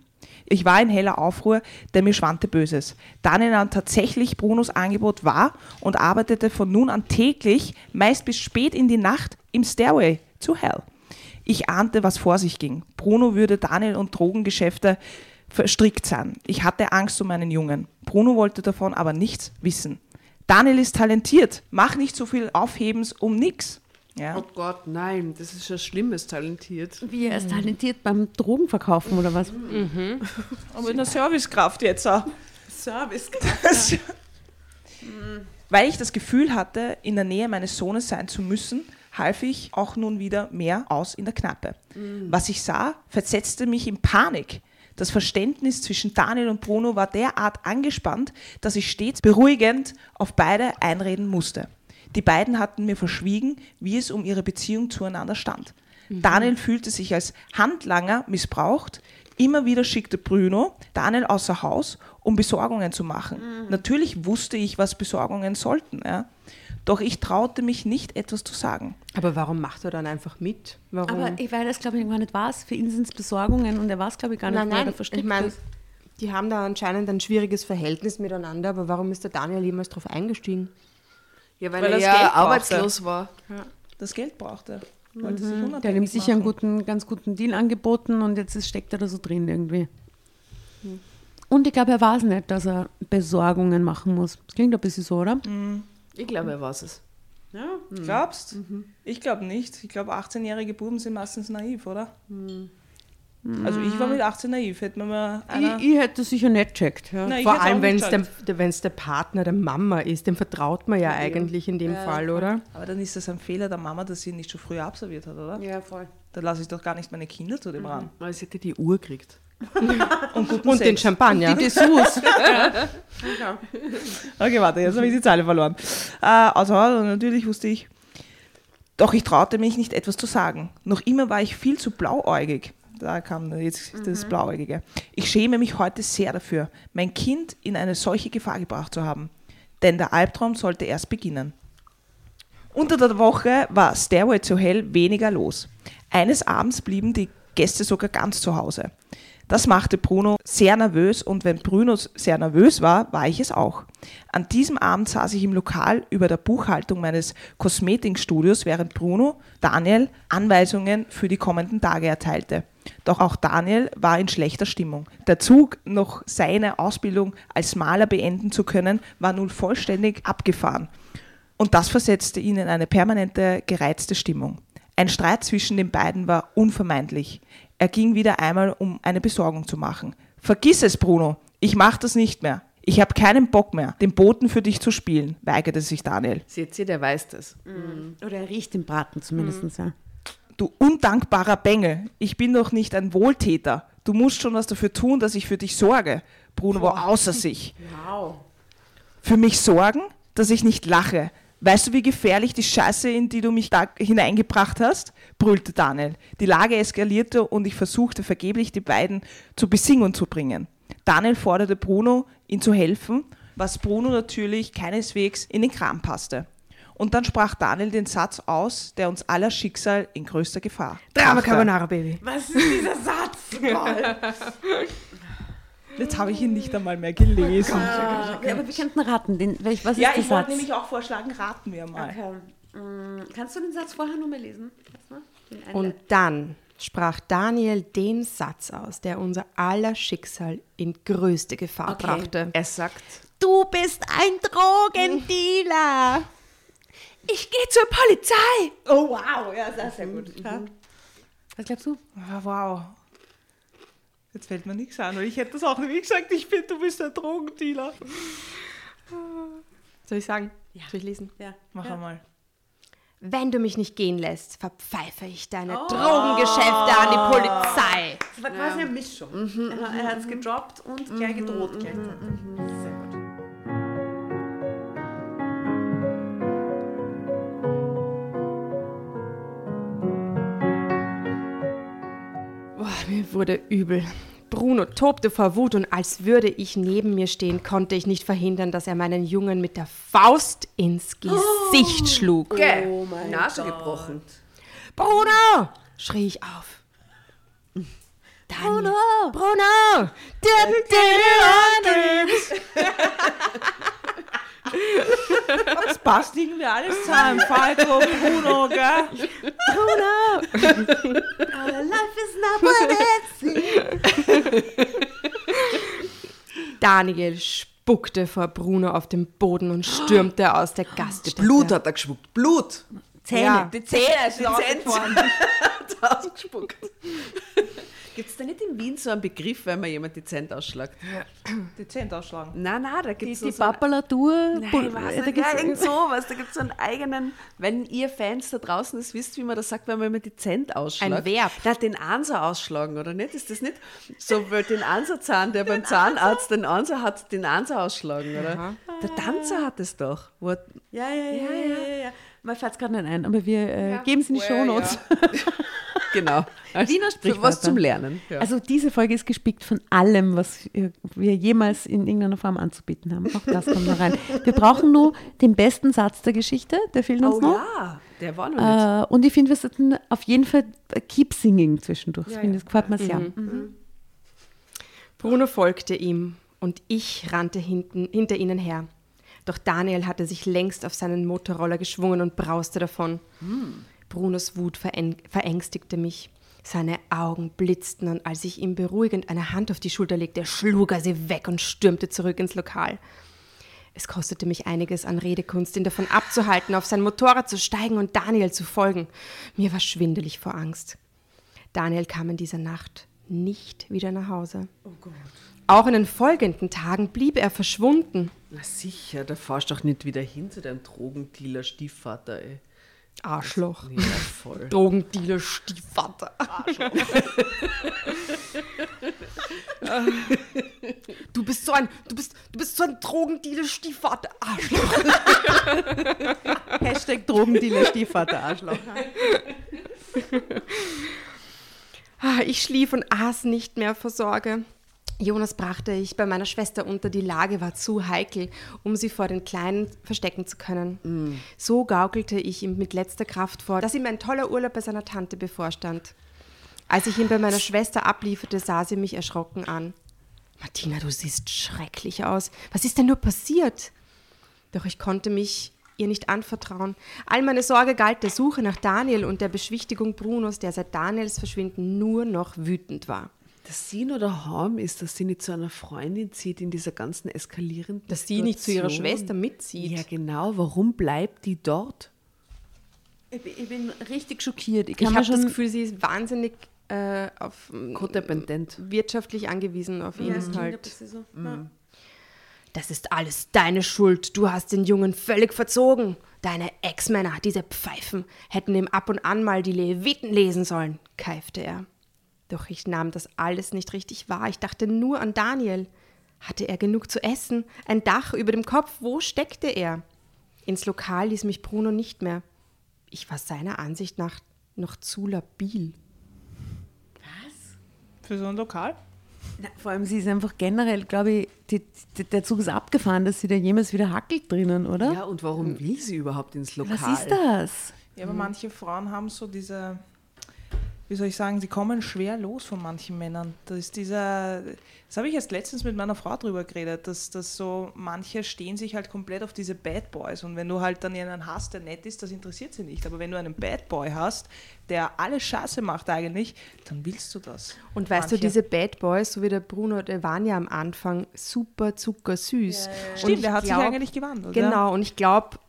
Ich war in heller Aufruhr, denn mir schwante Böses. Daniel nahm tatsächlich Brunos Angebot wahr und arbeitete von nun an täglich, meist bis spät in die Nacht, im Stairway zu Hell. Ich ahnte, was vor sich ging. Bruno würde Daniel und Drogengeschäfte verstrickt sein. Ich hatte Angst um meinen Jungen. Bruno wollte davon aber nichts wissen. Daniel ist talentiert. Mach nicht so viel Aufhebens um nichts. Ja. Oh Gott, nein, das ist ja Schlimmes, talentiert. Wie, er ist talentiert beim Drogenverkaufen oder was? Mhm. Aber in der Servicekraft jetzt auch. Servicekraft. Weil ich das Gefühl hatte, in der Nähe meines Sohnes sein zu müssen, half ich auch nun wieder mehr aus in der Knappe. Mhm. Was ich sah, versetzte mich in Panik. Das Verständnis zwischen Daniel und Bruno war derart angespannt, dass ich stets beruhigend auf beide einreden musste. Die beiden hatten mir verschwiegen, wie es um ihre Beziehung zueinander stand. Mhm. Daniel fühlte sich als Handlanger missbraucht. Immer wieder schickte Bruno Daniel außer Haus, um Besorgungen zu machen. Mhm. Natürlich wusste ich, was Besorgungen sollten. Ja. Doch ich traute mich nicht, etwas zu sagen. Aber warum macht er dann einfach mit? Warum? Aber ich weiß das, glaube ich, gar nicht was. Für ihn sind es Besorgungen und er weiß, glaube ich, gar nicht, nein, nein, er versteckt ich mein. Die haben da anscheinend ein schwieriges Verhältnis miteinander, aber warum ist der Daniel jemals darauf eingestiegen? Ja, weil, weil er ja arbeitslos war. Ja. Das Geld brauchte. Mhm. Der hat ihm sicher einen guten, ganz guten Deal angeboten und jetzt steckt er da so drin irgendwie. Mhm. Und ich glaube, er weiß nicht, dass er Besorgungen machen muss. Das klingt ein bisschen so, oder? Mhm. Ich glaube, er weiß es. Ja? Mhm. Glaubst? Mhm. Ich glaube nicht. Ich glaube, 18-jährige Buben sind meistens naiv, oder? Mhm. Also ich war mit 18 naiv, hätte man mal ich, ich, hätte sicher nicht checkt. Ja. Nein, Vor allem, wenn es der, der, Partner der Mama ist, dem vertraut man ja, ja eigentlich in dem ja, Fall, oder? Aber dann ist das ein Fehler der Mama, dass sie ihn nicht schon früher absolviert hat, oder? Ja, voll. Dann lasse ich doch gar nicht meine Kinder zu dem mhm. ran. Weil sie hätte die Uhr gekriegt. und, und den Champagner. Und die Dessous. okay, warte, jetzt habe ich die Zeile verloren. Äh, also natürlich wusste ich, doch ich traute mich nicht etwas zu sagen. Noch immer war ich viel zu blauäugig. Da kam jetzt das mhm. Blauäugige. Ich schäme mich heute sehr dafür, mein Kind in eine solche Gefahr gebracht zu haben. Denn der Albtraum sollte erst beginnen. Unter der Woche war Stairway to Hell weniger los. Eines Abends blieben die Gäste sogar ganz zu Hause. Das machte Bruno sehr nervös und wenn Bruno sehr nervös war, war ich es auch. An diesem Abend saß ich im Lokal über der Buchhaltung meines Kosmetikstudios, während Bruno Daniel Anweisungen für die kommenden Tage erteilte. Doch auch Daniel war in schlechter Stimmung. Der Zug, noch seine Ausbildung als Maler beenden zu können, war nun vollständig abgefahren. Und das versetzte ihn in eine permanente gereizte Stimmung. Ein Streit zwischen den beiden war unvermeidlich. Er ging wieder einmal, um eine Besorgung zu machen. Vergiss es, Bruno, ich mach das nicht mehr. Ich habe keinen Bock mehr, den Boten für dich zu spielen, weigerte sich Daniel. Seht ihr, der weiß das. Mhm. Oder er riecht den Braten zumindest, mhm. ja. Du undankbarer Bengel, ich bin doch nicht ein Wohltäter. Du musst schon was dafür tun, dass ich für dich sorge. Bruno Boah. war außer sich. Wow. Für mich sorgen, dass ich nicht lache, Weißt du, wie gefährlich die Scheiße, in die du mich da hineingebracht hast? brüllte Daniel. Die Lage eskalierte und ich versuchte vergeblich, die beiden zu Besingen zu bringen. Daniel forderte Bruno, ihn zu helfen, was Bruno natürlich keineswegs in den Kram passte. Und dann sprach Daniel den Satz aus, der uns aller Schicksal in größter Gefahr. Drama Carbonara, Baby. Was ist dieser Satz? Jetzt habe ich ihn nicht einmal mehr gelesen. Oh ja, aber wir könnten raten. Den, was ja, ich wollte nämlich auch vorschlagen, raten wir mal. Okay. Mm, kannst du den Satz vorher nochmal lesen? Und dann sprach Daniel den Satz aus, der unser aller Schicksal in größte Gefahr okay. brachte. Er sagt, du bist ein Drogendealer. Ich gehe zur Polizei. Oh wow, ja, sehr, sehr gut. Mhm. Was glaubst du? Ah, wow. Jetzt fällt mir nichts an. Ich hätte das auch nicht gesagt. Ich finde, du bist ein Drogendealer. Soll ich sagen? Ja. Soll ich lesen? Ja. Mach ja. einmal. Wenn du mich nicht gehen lässt, verpfeife ich deine oh. Drogengeschäfte an die Polizei. Das war quasi ja. eine Mischung. Mhm, er hat es gedroppt und mhm, gleich gedroht. Gleich. Mhm, mir wurde übel. Bruno tobte vor Wut und als würde ich neben mir stehen, konnte ich nicht verhindern, dass er meinen Jungen mit der Faust ins Gesicht oh, schlug. Okay. Oh mein Nase Gott. gebrochen. Bruno! schrie ich auf. Bruno! Bruno! Das passt irgendwie alles zusammen. Falco, Bruno, gell? Bruno! Our life is not what it Daniel spuckte vor Bruno auf den Boden und stürmte aus der Gaststätte. Blut hat er gespuckt. Blut! Zähne. Ja. Die Zähne, die Zähne. hat ausgespuckt. Gibt es da nicht in Wien so einen Begriff, wenn man jemand dezent ausschlägt? Dezent ausschlagen? Nein, nein, da gibt es Die, so die Papalatur. Nein, weiß nicht, ja, irgend sowas. Da gibt es so einen eigenen, wenn ihr Fans da draußen das wisst, wie man das sagt, wenn man jemand dezent ausschlägt. Ein Verb. Da den Anser ausschlagen, oder nicht? Ist das nicht so, weil den Anserzahn, der beim Zahnarzt den Anser hat, den Anser ausschlagen, oder? Aha. Der Tanzer hat es doch. Wo ja, ja, ja, ja, ja, ja. Mir fällt es gerade nicht ein, aber wir äh, ja. geben es in die Shownotes. Ja. genau. Als Wiener Sprichwörter. Was zum Lernen. Ja. Also diese Folge ist gespickt von allem, was wir jemals in irgendeiner Form anzubieten haben. Auch das kommt noch rein. Wir brauchen nur den besten Satz der Geschichte, der fehlt uns oh, noch. ja, der war noch nicht. Äh, und ich finde, wir sollten auf jeden Fall Keep Singing zwischendurch. Ja, finde, das gefällt mir sehr. Mhm. Mhm. Bruno folgte ihm und ich rannte hinten, hinter ihnen her. Doch Daniel hatte sich längst auf seinen Motorroller geschwungen und brauste davon. Hm. Brunos Wut verängstigte mich. Seine Augen blitzten und als ich ihm beruhigend eine Hand auf die Schulter legte, schlug er sie weg und stürmte zurück ins Lokal. Es kostete mich einiges an Redekunst, ihn davon abzuhalten, auf sein Motorrad zu steigen und Daniel zu folgen. Mir war schwindelig vor Angst. Daniel kam in dieser Nacht nicht wieder nach Hause. Oh Gott. Auch in den folgenden Tagen blieb er verschwunden. Na sicher, da fahrst du doch nicht wieder hin zu deinem Drogendealer Stiefvater, ey. Arschloch. Ja, voll. Drogendealer Stiefvater. Arschloch. du bist so ein, du bist, du bist so ein Drogendealer Stiefvater. Arschloch. Hashtag Drogendealer Stiefvater Arschloch. Ah, ich schlief und aß nicht mehr vor Sorge. Jonas brachte ich bei meiner Schwester unter. Die Lage war zu heikel, um sie vor den Kleinen verstecken zu können. Mm. So gaukelte ich ihm mit letzter Kraft vor, dass ihm ein toller Urlaub bei seiner Tante bevorstand. Als ich ihn bei meiner Schwester ablieferte, sah sie mich erschrocken an. Martina, du siehst schrecklich aus. Was ist denn nur passiert? Doch ich konnte mich ihr nicht anvertrauen. All meine Sorge galt der Suche nach Daniel und der Beschwichtigung Brunos, der seit Daniels Verschwinden nur noch wütend war dass sie nur daheim ist, dass sie nicht zu einer Freundin zieht in dieser ganzen eskalierenden Dass sie nicht zu ihrer Schwester mitzieht. Ja, genau. Warum bleibt die dort? Ich bin, ich bin richtig schockiert. Ich, ich habe das Gefühl, sie ist wahnsinnig äh, auf Codependent. wirtschaftlich angewiesen auf ihn. Ja, halt. So. Mhm. Das ist alles deine Schuld. Du hast den Jungen völlig verzogen. Deine Ex-Männer, diese Pfeifen, hätten ihm ab und an mal die Leviten lesen sollen, keifte er. Doch ich nahm das alles nicht richtig wahr. Ich dachte nur an Daniel. Hatte er genug zu essen? Ein Dach über dem Kopf? Wo steckte er? Ins Lokal ließ mich Bruno nicht mehr. Ich war seiner Ansicht nach noch zu labil. Was? Für so ein Lokal? Na, vor allem, sie ist einfach generell, glaube ich, die, die, der Zug ist abgefahren, dass sie da jemals wieder hackelt drinnen, oder? Ja, und warum will sie überhaupt ins Lokal? Was ist das? Ja, aber manche Frauen haben so diese wie soll ich sagen, sie kommen schwer los von manchen Männern. Das ist dieser, das habe ich jetzt letztens mit meiner Frau drüber geredet, dass, dass so manche stehen sich halt komplett auf diese Bad Boys und wenn du halt dann einen hast, der nett ist, das interessiert sie nicht. Aber wenn du einen Bad Boy hast, der alles Scheiße macht eigentlich, dann willst du das. Und weißt manche. du, diese Bad Boys, so wie der Bruno, der waren ja am Anfang super zuckersüß. Ja, ja, ja. Stimmt, der hat glaub, sich eigentlich gewandelt. Genau, und ich glaube,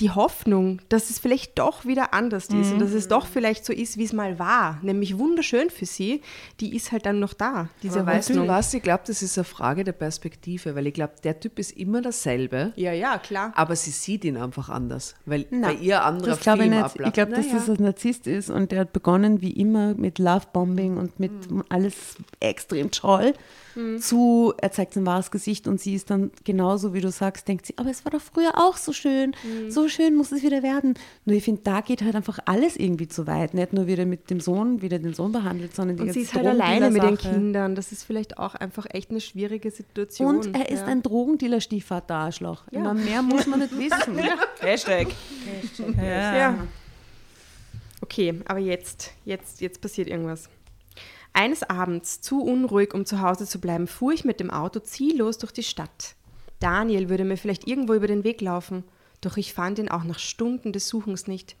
die Hoffnung, dass es vielleicht doch wieder anders mhm. ist und dass es doch vielleicht so ist, wie es mal war, nämlich wunderschön für sie, die ist halt dann noch da, diese Aber Hoffnung. Weißt du was, ich glaube, das ist eine Frage der Perspektive, weil ich glaube, der Typ ist immer dasselbe. Ja, ja, klar. Aber sie sieht ihn einfach anders, weil Na, bei ihr anderer das Film ich nicht. Ich glaube, dass das ein Narzisst ist und der hat begonnen wie immer mit Lovebombing und mit mhm. alles extrem toll mhm. zu, er zeigt sein wahres Gesicht und sie ist dann genauso, wie du sagst, denkt sie, aber es war doch früher auch so schön, mhm. So schön muss es wieder werden. Nur ich finde, da geht halt einfach alles irgendwie zu weit. Nicht nur wieder mit dem Sohn, wie der den Sohn behandelt, sondern die Und sie ist halt alleine mit den Kindern. Das ist vielleicht auch einfach echt eine schwierige Situation. Und er ist ja. ein Drogendealer-Stiefvater, Arschloch. Ja. mehr muss man nicht wissen. Hashtag. Hashtag. Ja. ja. Okay, aber jetzt, jetzt, jetzt passiert irgendwas. Eines Abends, zu unruhig, um zu Hause zu bleiben, fuhr ich mit dem Auto ziellos durch die Stadt. Daniel würde mir vielleicht irgendwo über den Weg laufen, doch ich fand ihn auch nach Stunden des Suchens nicht.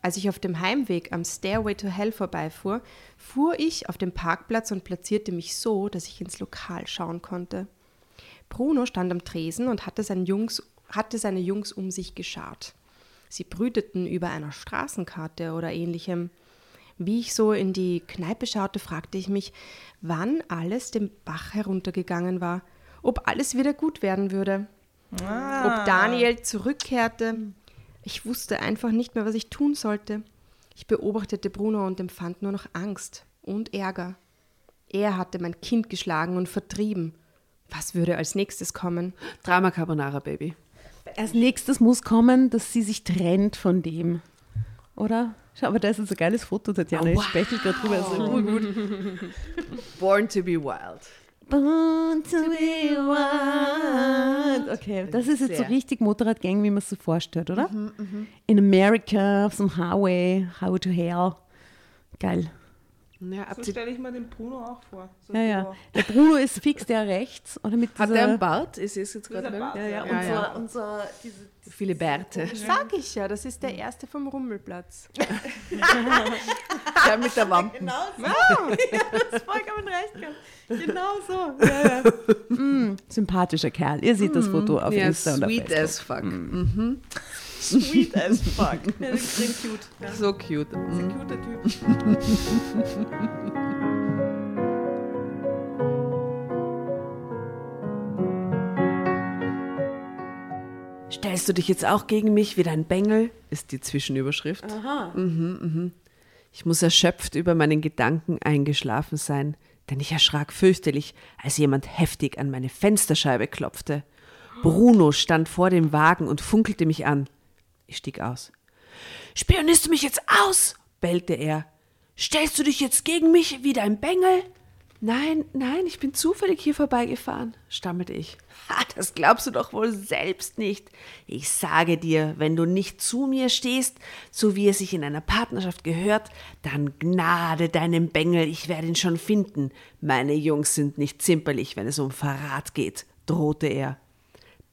Als ich auf dem Heimweg am Stairway to Hell vorbeifuhr, fuhr ich auf dem Parkplatz und platzierte mich so, dass ich ins Lokal schauen konnte. Bruno stand am Tresen und hatte, Jungs, hatte seine Jungs um sich geschart. Sie brüteten über einer Straßenkarte oder ähnlichem. Wie ich so in die Kneipe schaute, fragte ich mich, wann alles den Bach heruntergegangen war, ob alles wieder gut werden würde, ah. ob Daniel zurückkehrte. Ich wusste einfach nicht mehr, was ich tun sollte. Ich beobachtete Bruno und empfand nur noch Angst und Ärger. Er hatte mein Kind geschlagen und vertrieben. Was würde als nächstes kommen? Drama Carbonara, Baby. Als nächstes muss kommen, dass sie sich trennt von dem. Oder? Schau, aber da ist ein geiles Foto, Tatjana. Oh, wow. Ich spreche gerade drüber. Ist so gut. Born to be wild. Born to be wild. Okay, das ist jetzt so richtig Motorradgang, wie man es so vorstellt, oder? Mhm, mh. In America, auf einem Highway, Highway to Hell. Geil. Ja, so stelle ich mir den Bruno auch vor. So ja, ja. Der Bruno ist fix der rechts. Oder mit Hat der einen Bart? Ist es jetzt gerade Ja, ja, ja, So, und so diese, diese viele Bärte. Das sag ich ja, das ist der erste vom Rummelplatz. der mit der Wampe. Genau so. Wow. ja, das vollkommen recht gehabt. Genau so. Ja, ja. Mm, sympathischer Kerl. Ihr seht mm. das Foto auf ja, Insta und auf Sweet as fuck. Mm. Mhm. Sweet as fuck. Ja, das ist extrem cute. Ja. So cute. Das ist ein cuter Typ. Stellst du dich jetzt auch gegen mich wie dein Bengel? Ist die Zwischenüberschrift. Aha. Mhm, mhm. Ich muss erschöpft über meinen Gedanken eingeschlafen sein, denn ich erschrak fürchterlich, als jemand heftig an meine Fensterscheibe klopfte. Bruno stand vor dem Wagen und funkelte mich an. Ich stieg aus. Spionierst du mich jetzt aus? bellte er. Stellst du dich jetzt gegen mich wie dein Bengel? Nein, nein, ich bin zufällig hier vorbeigefahren, stammelte ich. Ha, das glaubst du doch wohl selbst nicht. Ich sage dir, wenn du nicht zu mir stehst, so wie es sich in einer Partnerschaft gehört, dann gnade deinem Bengel, ich werde ihn schon finden. Meine Jungs sind nicht zimperlich, wenn es um Verrat geht, drohte er.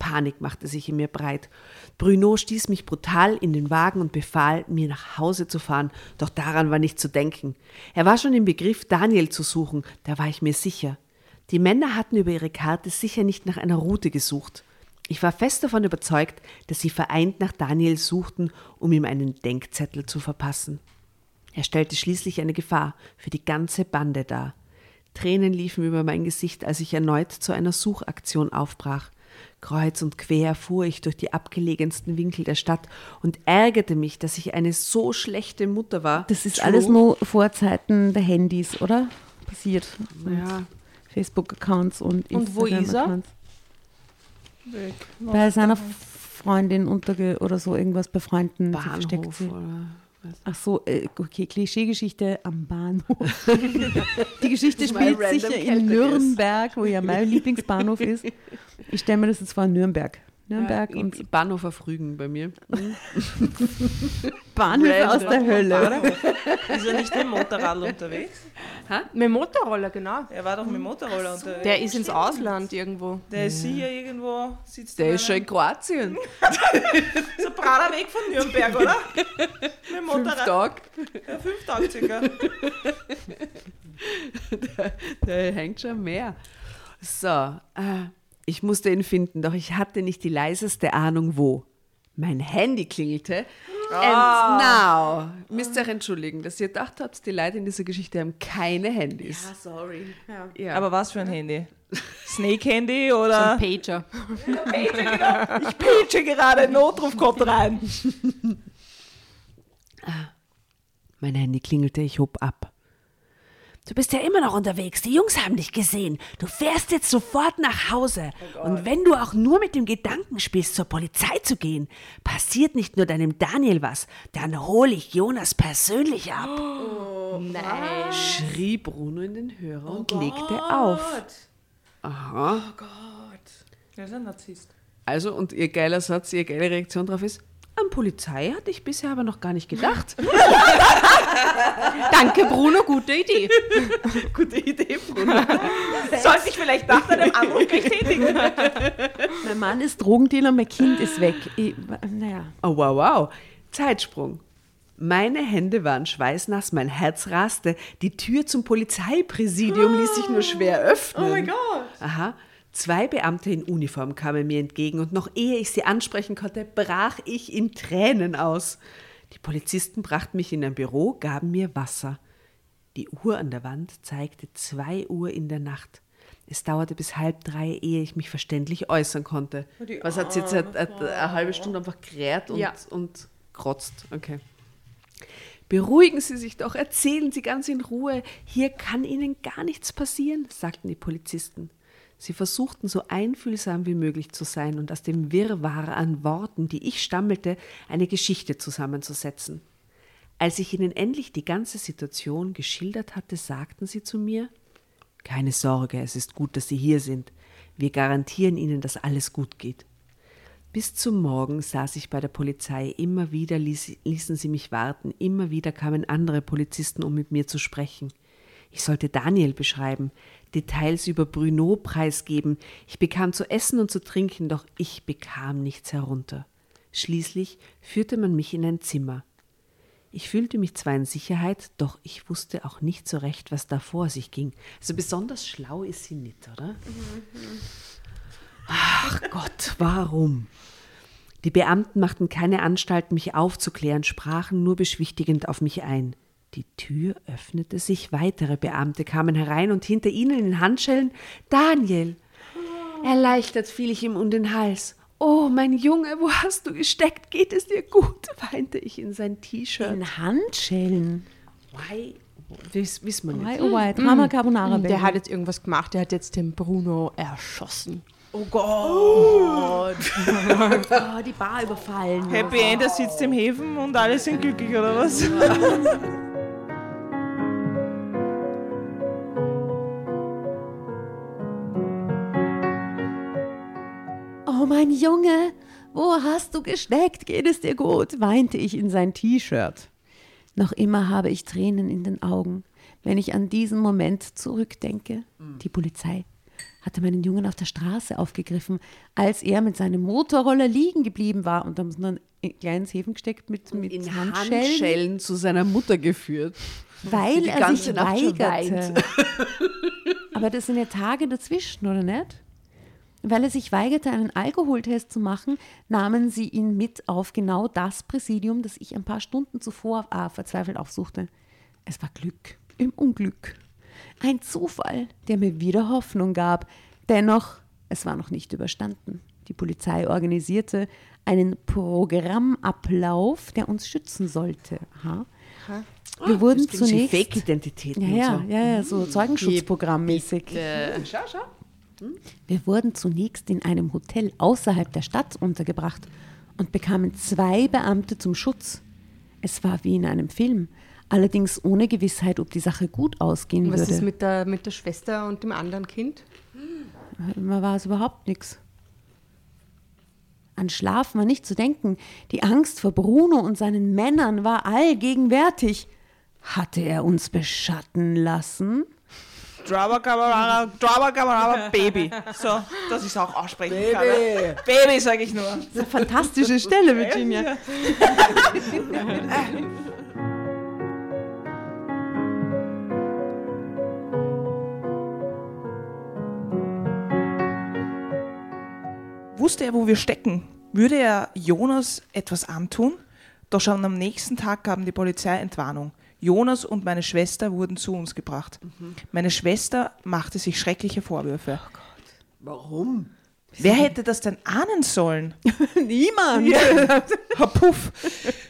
Panik machte sich in mir breit. Bruno stieß mich brutal in den Wagen und befahl, mir nach Hause zu fahren, doch daran war nicht zu denken. Er war schon im Begriff, Daniel zu suchen, da war ich mir sicher. Die Männer hatten über ihre Karte sicher nicht nach einer Route gesucht. Ich war fest davon überzeugt, dass sie vereint nach Daniel suchten, um ihm einen Denkzettel zu verpassen. Er stellte schließlich eine Gefahr für die ganze Bande dar. Tränen liefen über mein Gesicht, als ich erneut zu einer Suchaktion aufbrach. Kreuz und quer fuhr ich durch die abgelegensten Winkel der Stadt und ärgerte mich, dass ich eine so schlechte Mutter war. Das ist True. alles nur Vorzeiten der Handys, oder? Passiert. Ja. Facebook-Accounts und Instagram-Accounts. Und wo ist er? Weg. Bei seiner Freundin unterge oder so irgendwas bei Freunden versteckt sie. Oder? Ach so, äh, okay, Klischeegeschichte am Bahnhof. Die Geschichte spielt sicher in Nürnberg, wo ja mein Lieblingsbahnhof ist. Ich stelle mir das jetzt vor, Nürnberg. Nürnberg ja, und Bahnhofer Frügen bei mir. Bahnhof aus der Hölle, oder? Ist er nicht mit dem Motorrad unterwegs? Ha? Mit dem Motorroller, genau. Er war doch mit dem Motorroller so, unterwegs. Der ist ins Ausland irgendwo. Der ist sicher irgendwo. Sitzt der ist schon in Kroatien. so ein brader Weg von Nürnberg, oder? mit dem Motorrad. Fünf Tage. Ja, fünf Tage circa. der, der hängt schon mehr. So, äh, ich musste ihn finden, doch ich hatte nicht die leiseste Ahnung, wo. Mein Handy klingelte. Oh. And now. Müsst ihr euch entschuldigen, dass ihr gedacht habt, die Leute in dieser Geschichte haben keine Handys. Ja, sorry. Ja. Ja. Aber was für ein Handy? Snake-Handy oder? So ein Pager. Pager genau. Ich page gerade, Notruf kommt rein. Ah. Mein Handy klingelte, ich hob ab. Du bist ja immer noch unterwegs. Die Jungs haben dich gesehen. Du fährst jetzt sofort nach Hause. Oh und wenn du auch nur mit dem Gedanken spielst, zur Polizei zu gehen, passiert nicht nur deinem Daniel was, dann hole ich Jonas persönlich ab. Oh, nein. Schrie Bruno in den Hörer oh und Gott. legte auf. Aha. Oh Gott. Er ist ein Narzisst. Also, und ihr geiler Satz, ihr geile Reaktion darauf ist, an Polizei hatte ich bisher aber noch gar nicht gedacht. Danke, Bruno, gute Idee. gute Idee, Bruno. Sollte ich vielleicht nach deinem Anruf bestätigen. mein Mann ist Drogendealer, mein Kind ist weg. Ich, naja. Oh, wow, wow. Zeitsprung. Meine Hände waren schweißnass, mein Herz raste. Die Tür zum Polizeipräsidium ließ sich nur schwer öffnen. Oh mein Gott. Aha. Zwei Beamte in Uniform kamen mir entgegen und noch ehe ich sie ansprechen konnte, brach ich in Tränen aus. Die Polizisten brachten mich in ein Büro, gaben mir Wasser. Die Uhr an der Wand zeigte zwei Uhr in der Nacht. Es dauerte bis halb drei, ehe ich mich verständlich äußern konnte. Oh, Was hat sie jetzt eine, eine, halbe Stunde einfach kräht und, ja. und krotzt? Okay. Beruhigen Sie sich doch, erzählen Sie ganz in Ruhe. Hier kann Ihnen gar nichts passieren, sagten die Polizisten. Sie versuchten so einfühlsam wie möglich zu sein und aus dem Wirrwarr an Worten, die ich stammelte, eine Geschichte zusammenzusetzen. Als ich ihnen endlich die ganze Situation geschildert hatte, sagten sie zu mir Keine Sorge, es ist gut, dass Sie hier sind. Wir garantieren Ihnen, dass alles gut geht. Bis zum Morgen saß ich bei der Polizei, immer wieder ließ, ließen sie mich warten, immer wieder kamen andere Polizisten, um mit mir zu sprechen. Ich sollte Daniel beschreiben, Details über Bruno preisgeben. Ich bekam zu essen und zu trinken, doch ich bekam nichts herunter. Schließlich führte man mich in ein Zimmer. Ich fühlte mich zwar in Sicherheit, doch ich wusste auch nicht so recht, was da vor sich ging. Also besonders schlau ist sie nicht, oder? Ach Gott, warum? Die Beamten machten keine Anstalt, mich aufzuklären, sprachen nur beschwichtigend auf mich ein. Die Tür öffnete sich, weitere Beamte kamen herein und hinter ihnen in Handschellen Daniel. Erleichtert fiel ich ihm um den Hals. Oh, mein Junge, wo hast du gesteckt? Geht es dir gut? weinte ich in sein T-Shirt. In Handschellen? Why? Wiss, wissen wir nicht. Why, oh, why? Drama Carbonara. Der hat jetzt irgendwas gemacht, der hat jetzt den Bruno erschossen. Oh Gott! oh, die Bar überfallen. Happy End, er sitzt im Häfen und alle sind glücklich, oder was? Oh mein Junge, wo hast du gesteckt? Geht es dir gut? weinte ich in sein T-Shirt. Noch immer habe ich Tränen in den Augen, wenn ich an diesen Moment zurückdenke. Mhm. Die Polizei hatte meinen Jungen auf der Straße aufgegriffen, als er mit seinem Motorroller liegen geblieben war und haben so ein kleines Häfen gesteckt mit, mit in Handschellen. Handschellen zu seiner Mutter geführt. Weil er sich weigerte. Aber das sind ja Tage dazwischen, oder nicht? Weil er sich weigerte, einen Alkoholtest zu machen, nahmen sie ihn mit auf genau das Präsidium, das ich ein paar Stunden zuvor ah, verzweifelt aufsuchte. Es war Glück im Unglück. Ein Zufall, der mir wieder Hoffnung gab. Dennoch, es war noch nicht überstanden. Die Polizei organisierte einen Programmablauf, der uns schützen sollte. Aha. Wir oh, wurden zunächst Fake-Identitäten. Ja, ja, ja, ja, so Zeugenschutzprogrammmäßig. Schau, schau. Wir wurden zunächst in einem Hotel außerhalb der Stadt untergebracht und bekamen zwei Beamte zum Schutz. Es war wie in einem Film, allerdings ohne Gewissheit, ob die Sache gut ausgehen Was würde. Was ist mit der, mit der Schwester und dem anderen Kind? Man war es überhaupt nichts. An Schlaf war nicht zu denken. Die Angst vor Bruno und seinen Männern war allgegenwärtig. Hatte er uns beschatten lassen? Drama Carbonara, Drama Carbonara, Baby. So, dass ich es auch aussprechen Baby. kann. Baby, sage ich nur. Das ist eine fantastische Stelle, Virginia. Wusste er, wo wir stecken? Würde er Jonas etwas antun? Doch schon am nächsten Tag gaben die Polizei Entwarnung. Jonas und meine Schwester wurden zu uns gebracht. Mhm. Meine Schwester machte sich schreckliche Vorwürfe. Oh Gott. Warum? Wer hätte das denn ahnen sollen? Niemand. Ja. Puff.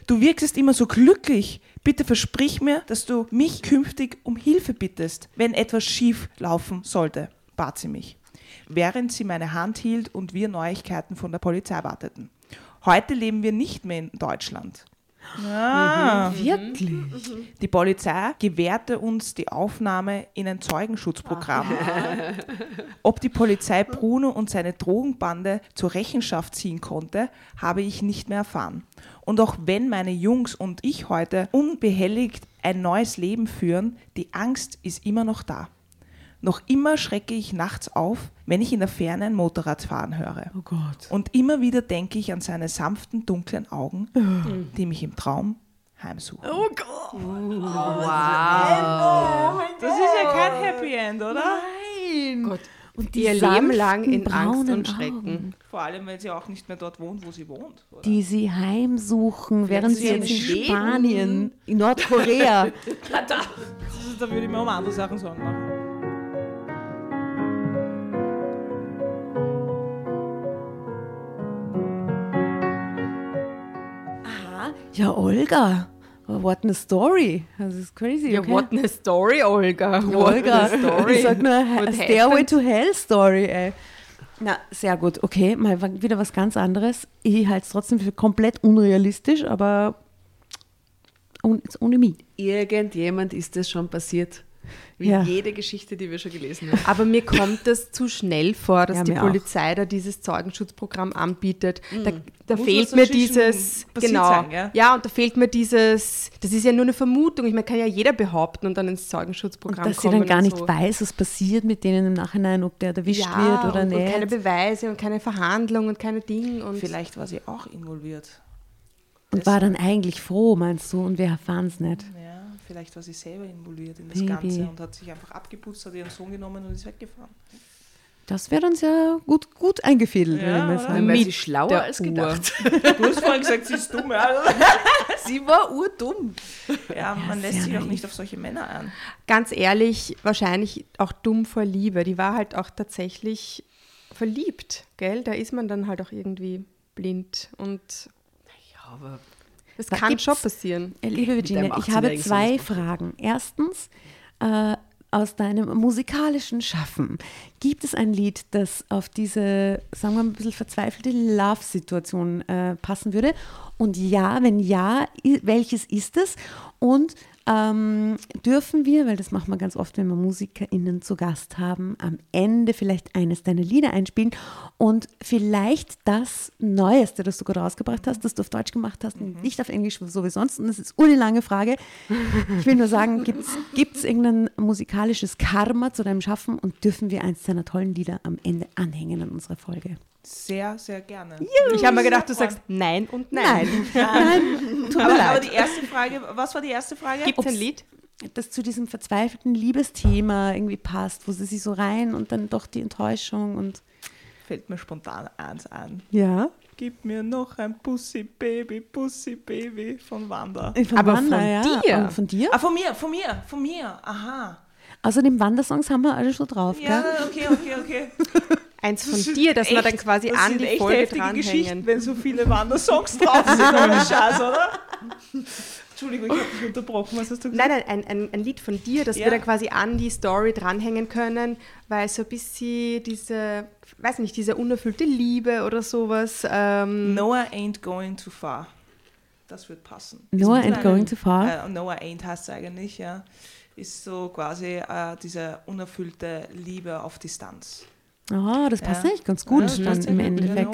Du wirkst immer so glücklich. Bitte versprich mir, dass du mich künftig um Hilfe bittest, wenn etwas schief laufen sollte, bat sie mich, während sie meine Hand hielt und wir Neuigkeiten von der Polizei warteten. Heute leben wir nicht mehr in Deutschland. Ah, mhm. wirklich? Die Polizei gewährte uns die Aufnahme in ein Zeugenschutzprogramm. Ob die Polizei Bruno und seine Drogenbande zur Rechenschaft ziehen konnte, habe ich nicht mehr erfahren. Und auch wenn meine Jungs und ich heute unbehelligt ein neues Leben führen, die Angst ist immer noch da. Noch immer schrecke ich nachts auf, wenn ich in der Ferne ein Motorrad fahren höre. Oh Gott. Und immer wieder denke ich an seine sanften, dunklen Augen, oh. die mich im Traum heimsuchen. Oh Gott. Oh, wow. Das ist ja kein Happy End, oder? Nein. Gott. Und die ihr Leben lang in Angst und Schrecken. Augen. Vor allem, weil sie auch nicht mehr dort wohnt, wo sie wohnt. Oder? Die sie heimsuchen, während sie jetzt in Spanien, in Nordkorea. da würde ich mir um andere Sachen sagen machen. Ja, Olga. What a story. Das ist crazy. Ja, okay? what a story, Olga. What Olga. Story. Ich sag nur a Stairway to Hell Story, ey. Na, sehr gut. Okay, mal wieder was ganz anderes. Ich halte es trotzdem für komplett unrealistisch, aber ohne mich. Irgendjemand ist das schon passiert. Wie ja. jede Geschichte, die wir schon gelesen haben. Aber mir kommt das zu schnell vor, dass ja, die Polizei auch. da dieses Zeugenschutzprogramm anbietet. Mhm. Da, da fehlt mir dieses, genau, sein, ja? ja? und da fehlt mir dieses, das ist ja nur eine Vermutung. Ich meine, kann ja jeder behaupten und dann ins Zeugenschutzprogramm und dass kommen. Dass sie dann gar nicht so. weiß, was passiert mit denen im Nachhinein, ob der erwischt ja, wird oder und, nicht. Und keine Beweise und keine Verhandlung und keine Dinge. Und Vielleicht war sie auch involviert. Und das war dann eigentlich froh, meinst du, und wir erfahren es nicht. Ja. Vielleicht war sie selber involviert in das Baby. Ganze und hat sich einfach abgeputzt, hat ihren Sohn genommen und ist weggefahren. Das wäre uns ja gut, gut eingefädelt, ja, würde ich sagen. Mit sie schlauer als gedacht. du hast vorhin gesagt, sie ist dumm. Ja. sie war urdumm. Ja, man lässt sich auch nicht auf solche Männer an. Ganz ehrlich, wahrscheinlich auch dumm vor Liebe. Die war halt auch tatsächlich verliebt, gell? Da ist man dann halt auch irgendwie blind und ja, aber das kann Gibt's, schon passieren. Äh, liebe Virginia, ich habe zwei Fragen. Erstens, äh, aus deinem musikalischen Schaffen, gibt es ein Lied, das auf diese, sagen wir mal, ein bisschen verzweifelte Love-Situation äh, passen würde? Und ja, wenn ja, welches ist es? Und ähm, dürfen wir, weil das machen wir ganz oft, wenn wir MusikerInnen zu Gast haben, am Ende vielleicht eines deiner Lieder einspielen und vielleicht das Neueste, das du gerade rausgebracht hast, das du auf Deutsch gemacht hast, mhm. nicht auf Englisch, so wie sonst. Und das ist eine lange Frage. Ich will nur sagen, gibt es irgendein musikalisches Karma zu deinem Schaffen und dürfen wir eins deiner tollen Lieder am Ende anhängen an unserer Folge? Sehr, sehr gerne. Juhu, ich habe mir gedacht, du sagst nein und nein. Nein, nein tut aber, aber, die erste Frage, was war die erste Frage? Gibt es ein Lied? Das zu diesem verzweifelten Liebesthema irgendwie passt, wo sie sich so rein und dann doch die Enttäuschung und. Fällt mir spontan eins an. Ja. Gib mir noch ein Pussy Baby, Pussy Baby von Wanda. Von aber Wanda, von ja. dir? Und von dir? Ah, von mir, von mir, von mir. Aha. Außerdem Wandersongs haben wir alle schon drauf, Ja, gell? okay, okay, okay. Eins von das dir, dass echt, wir dann quasi das an die Folge dranhängen. wenn so viele Wandersongs drauf sind, ohne Scheiß, oder? Entschuldigung, ich habe dich unterbrochen. Was hast du gesagt? Nein, nein, ein, ein, ein Lied von dir, das ja. wir dann quasi an die Story dranhängen können, weil so ein bisschen diese, weiß nicht, diese unerfüllte Liebe oder sowas. Ähm Noah ain't going too far. Das wird passen. Noah ain't going too far? Äh, Noah ain't heißt es eigentlich, ja. Ist so quasi äh, diese unerfüllte Liebe auf Distanz. Oh, das passt ja. echt ganz gut ja, dann im Endeffekt.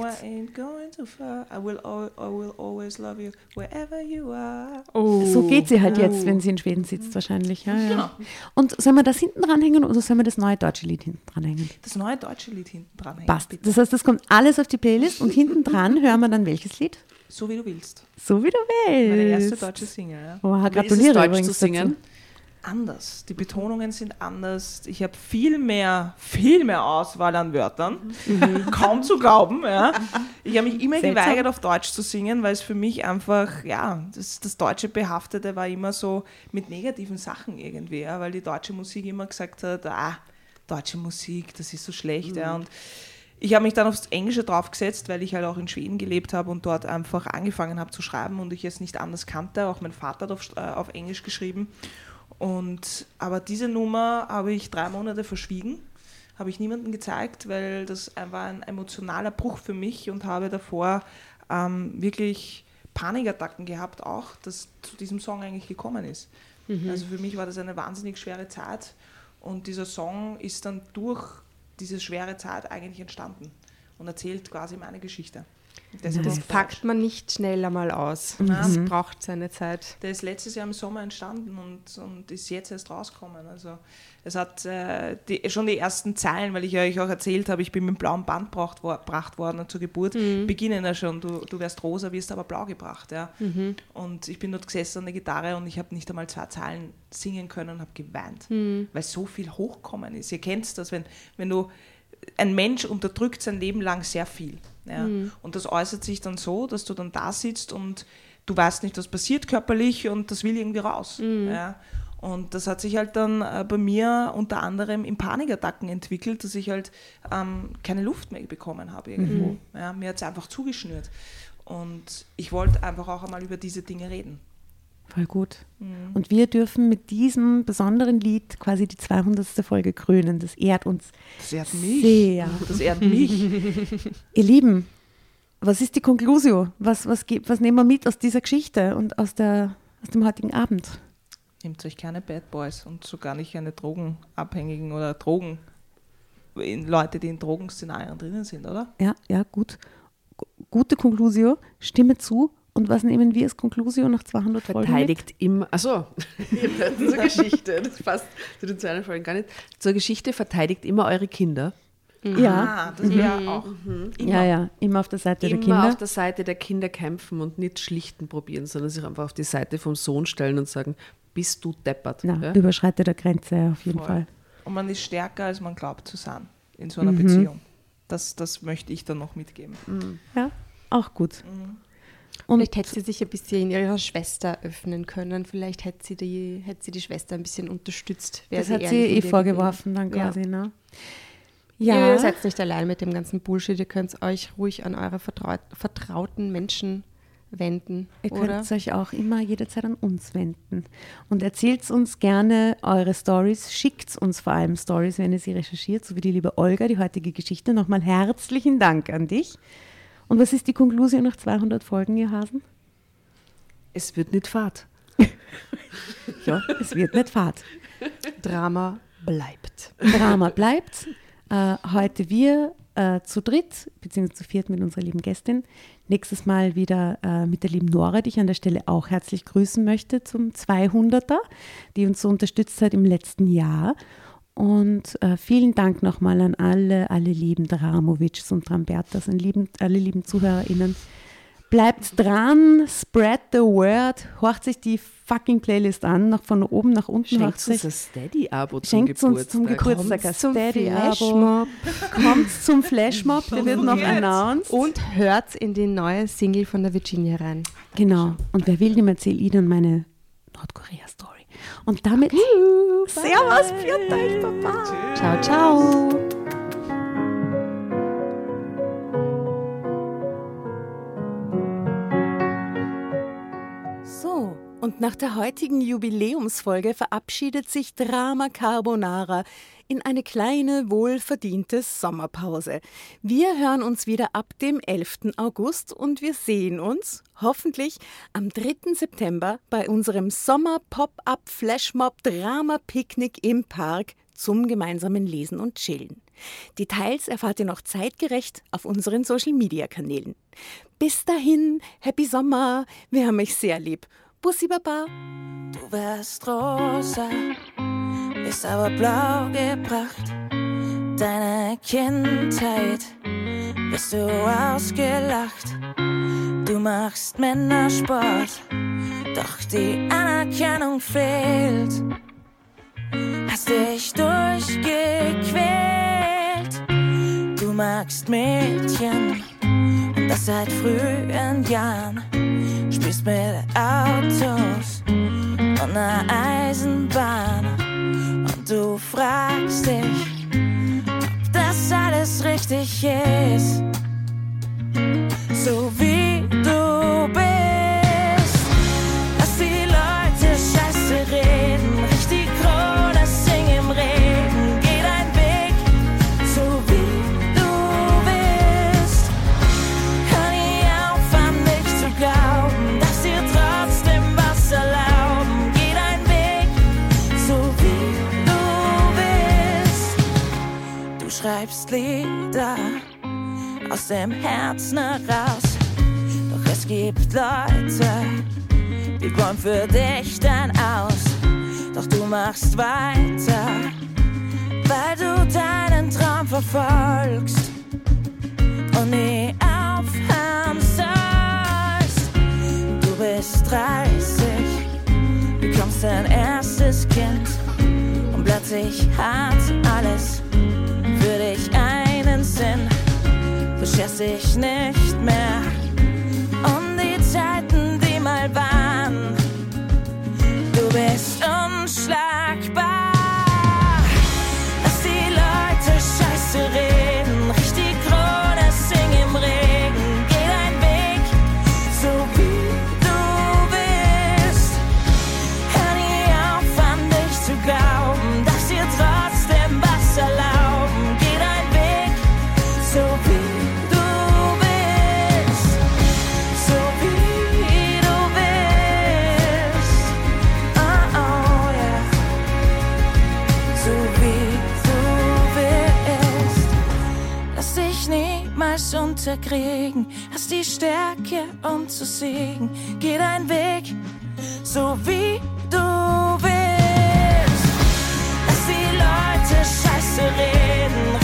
Oh. So geht sie halt jetzt, wenn sie in Schweden sitzt, wahrscheinlich. Ja. Genau. Und sollen wir das hinten dranhängen oder sollen wir das neue deutsche Lied hinten dranhängen? Das neue deutsche Lied hinten dranhängen. Passt. Bitte. Das heißt, das kommt alles auf die Playlist und hinten dran hören wir dann welches Lied? So wie du willst. So wie du willst. Meine erste deutsche Single. Ja. Oh, gratuliere übrigens zu singen. Dazu anders. Die Betonungen sind anders. Ich habe viel mehr, viel mehr Auswahl an Wörtern. Mhm. Kaum zu glauben. Ja. Ich habe mich immer Seltsam. geweigert, auf Deutsch zu singen, weil es für mich einfach, ja, das, das deutsche Behaftete war immer so mit negativen Sachen irgendwie, ja, weil die deutsche Musik immer gesagt hat, ah, deutsche Musik, das ist so schlecht. Mhm. Ja. Und ich habe mich dann aufs Englische draufgesetzt, weil ich halt auch in Schweden gelebt habe und dort einfach angefangen habe zu schreiben und ich es nicht anders kannte. Auch mein Vater hat auf, äh, auf Englisch geschrieben. Und, aber diese Nummer habe ich drei Monate verschwiegen, habe ich niemandem gezeigt, weil das war ein emotionaler Bruch für mich und habe davor ähm, wirklich Panikattacken gehabt, auch dass zu diesem Song eigentlich gekommen ist. Mhm. Also für mich war das eine wahnsinnig schwere Zeit und dieser Song ist dann durch diese schwere Zeit eigentlich entstanden und erzählt quasi meine Geschichte. Das, das packt man nicht schnell einmal aus. Das mhm. braucht seine Zeit. Der ist letztes Jahr im Sommer entstanden und, und ist jetzt erst rausgekommen. Also es hat äh, die, schon die ersten Zeilen, weil ich euch auch erzählt habe, ich bin mit dem blauen Band gebracht worden zur Geburt, mhm. beginnen ja schon, du, du wärst rosa, wirst aber blau gebracht. Ja? Mhm. Und ich bin dort gesessen an der Gitarre und ich habe nicht einmal zwei Zeilen singen können und habe geweint, mhm. weil so viel hochkommen ist. Ihr kennt das, wenn, wenn du ein Mensch unterdrückt sein Leben lang sehr viel. Ja. Mhm. Und das äußert sich dann so, dass du dann da sitzt und du weißt nicht, was passiert körperlich und das will irgendwie raus. Mhm. Ja. Und das hat sich halt dann äh, bei mir unter anderem in Panikattacken entwickelt, dass ich halt ähm, keine Luft mehr bekommen habe irgendwo. Mhm. Ja, mir hat es einfach zugeschnürt. Und ich wollte einfach auch einmal über diese Dinge reden. Voll gut. Mhm. Und wir dürfen mit diesem besonderen Lied quasi die 200. Folge krönen. Das ehrt uns. Das ehrt mich. Sehr. Das ehrt mich. Ihr Lieben, was ist die Konklusion? Was, was, was nehmen wir mit aus dieser Geschichte und aus, der, aus dem heutigen Abend? Nehmt euch keine Bad Boys und sogar nicht eine Drogenabhängigen oder Drogen, Leute, die in Drogenszenarien drinnen sind, oder? Ja, ja, gut. Gute Konklusion. Stimme zu und was nehmen wir als Konklusion nach 200 Folgen? Verteidigt immer, achso, zur Geschichte, das passt zu den 200 Folgen gar nicht. Zur Geschichte verteidigt immer eure Kinder. Mhm. Ja, ah, das wäre mhm. auch. Mhm. Ja, ja, immer auf der Seite immer der Kinder. Immer auf der Seite der Kinder kämpfen und nicht schlichten probieren, sondern sich einfach auf die Seite vom Sohn stellen und sagen, bist du deppert. Ja, ja? Überschreite der Grenze auf jeden Voll. Fall. Und man ist stärker, als man glaubt zu sein in so einer mhm. Beziehung. Das, das möchte ich dann noch mitgeben. Mhm. Ja, auch gut. Und Vielleicht hätte sie sich ein bisschen ihrer Schwester öffnen können. Vielleicht hätte sie die, hätte sie die Schwester ein bisschen unterstützt. Das sie hat sie eh vorgeworfen dann quasi, ja. ne? Ja. Ihr seid nicht allein mit dem ganzen Bullshit. Ihr könnt euch ruhig an eure vertraut, vertrauten Menschen wenden. Ihr oder? könnt euch auch immer jederzeit an uns wenden. Und erzählt uns gerne eure Stories. Schickt uns vor allem Stories, wenn ihr sie recherchiert, so wie die liebe Olga, die heutige Geschichte. Nochmal herzlichen Dank an dich. Und was ist die Konklusion nach 200 Folgen, ihr Hasen? Es wird nicht Fahrt. ja, es wird nicht Fahrt. Drama bleibt. Drama bleibt. Äh, heute wir äh, zu dritt, beziehungsweise zu viert mit unserer lieben Gästin. Nächstes Mal wieder äh, mit der lieben Nora, die ich an der Stelle auch herzlich grüßen möchte zum 200er, die uns so unterstützt hat im letzten Jahr. Und äh, vielen Dank nochmal an alle, alle lieben Dramovics und Trambertas und lieben, alle lieben ZuhörerInnen. Bleibt dran, spread the word, horcht sich die fucking Playlist an, noch von oben nach unten. Schenkt uns ein Steady-Abo zum Schenkt uns zum Geburtstag ein Steady-Abo. Kommt zum Flashmob, der wird noch announced. Und hört in die neue Single von der Virginia rein. Genau. Und wer will, dem erzähle ich dann meine Nordkorea-Story. Und damit uh, Servus, viert euch, Papa. Ciao, ciao. So, und nach der heutigen Jubiläumsfolge verabschiedet sich Drama Carbonara in eine kleine, wohlverdiente Sommerpause. Wir hören uns wieder ab dem 11. August und wir sehen uns hoffentlich am 3. September bei unserem Sommer-Pop-Up Flashmob Drama Picknick im Park zum gemeinsamen Lesen und Chillen. Details erfahrt ihr noch zeitgerecht auf unseren Social-Media-Kanälen. Bis dahin, Happy Sommer, wir haben euch sehr lieb. Bussi Baba. Du wärst rosa, bist aber blau gebracht. Deine Kindheit bist du ausgelacht. Du machst Männersport, doch die Anerkennung fehlt. Hast dich durchgequält. Du magst Mädchen und das seit frühen Jahren. Spielst mit Autos und einer Eisenbahn. Und du fragst dich, ob das alles richtig ist. So wie du Lieder aus dem Herzen heraus. Doch es gibt Leute, die wollen für dich dann aus. Doch du machst weiter, weil du deinen Traum verfolgst und nie aufhören sollst. Du bist 30, bekommst dein erstes Kind und plötzlich hat alles dich einen Sinn du scherst dich nicht mehr um die Zeiten, die mal waren. Du bist unschlagbar. Lass die Leute scheiße reden, unterkriegen. Hast die Stärke, um zu siegen. Geh deinen Weg, so wie du willst. Lass die Leute scheiße reden.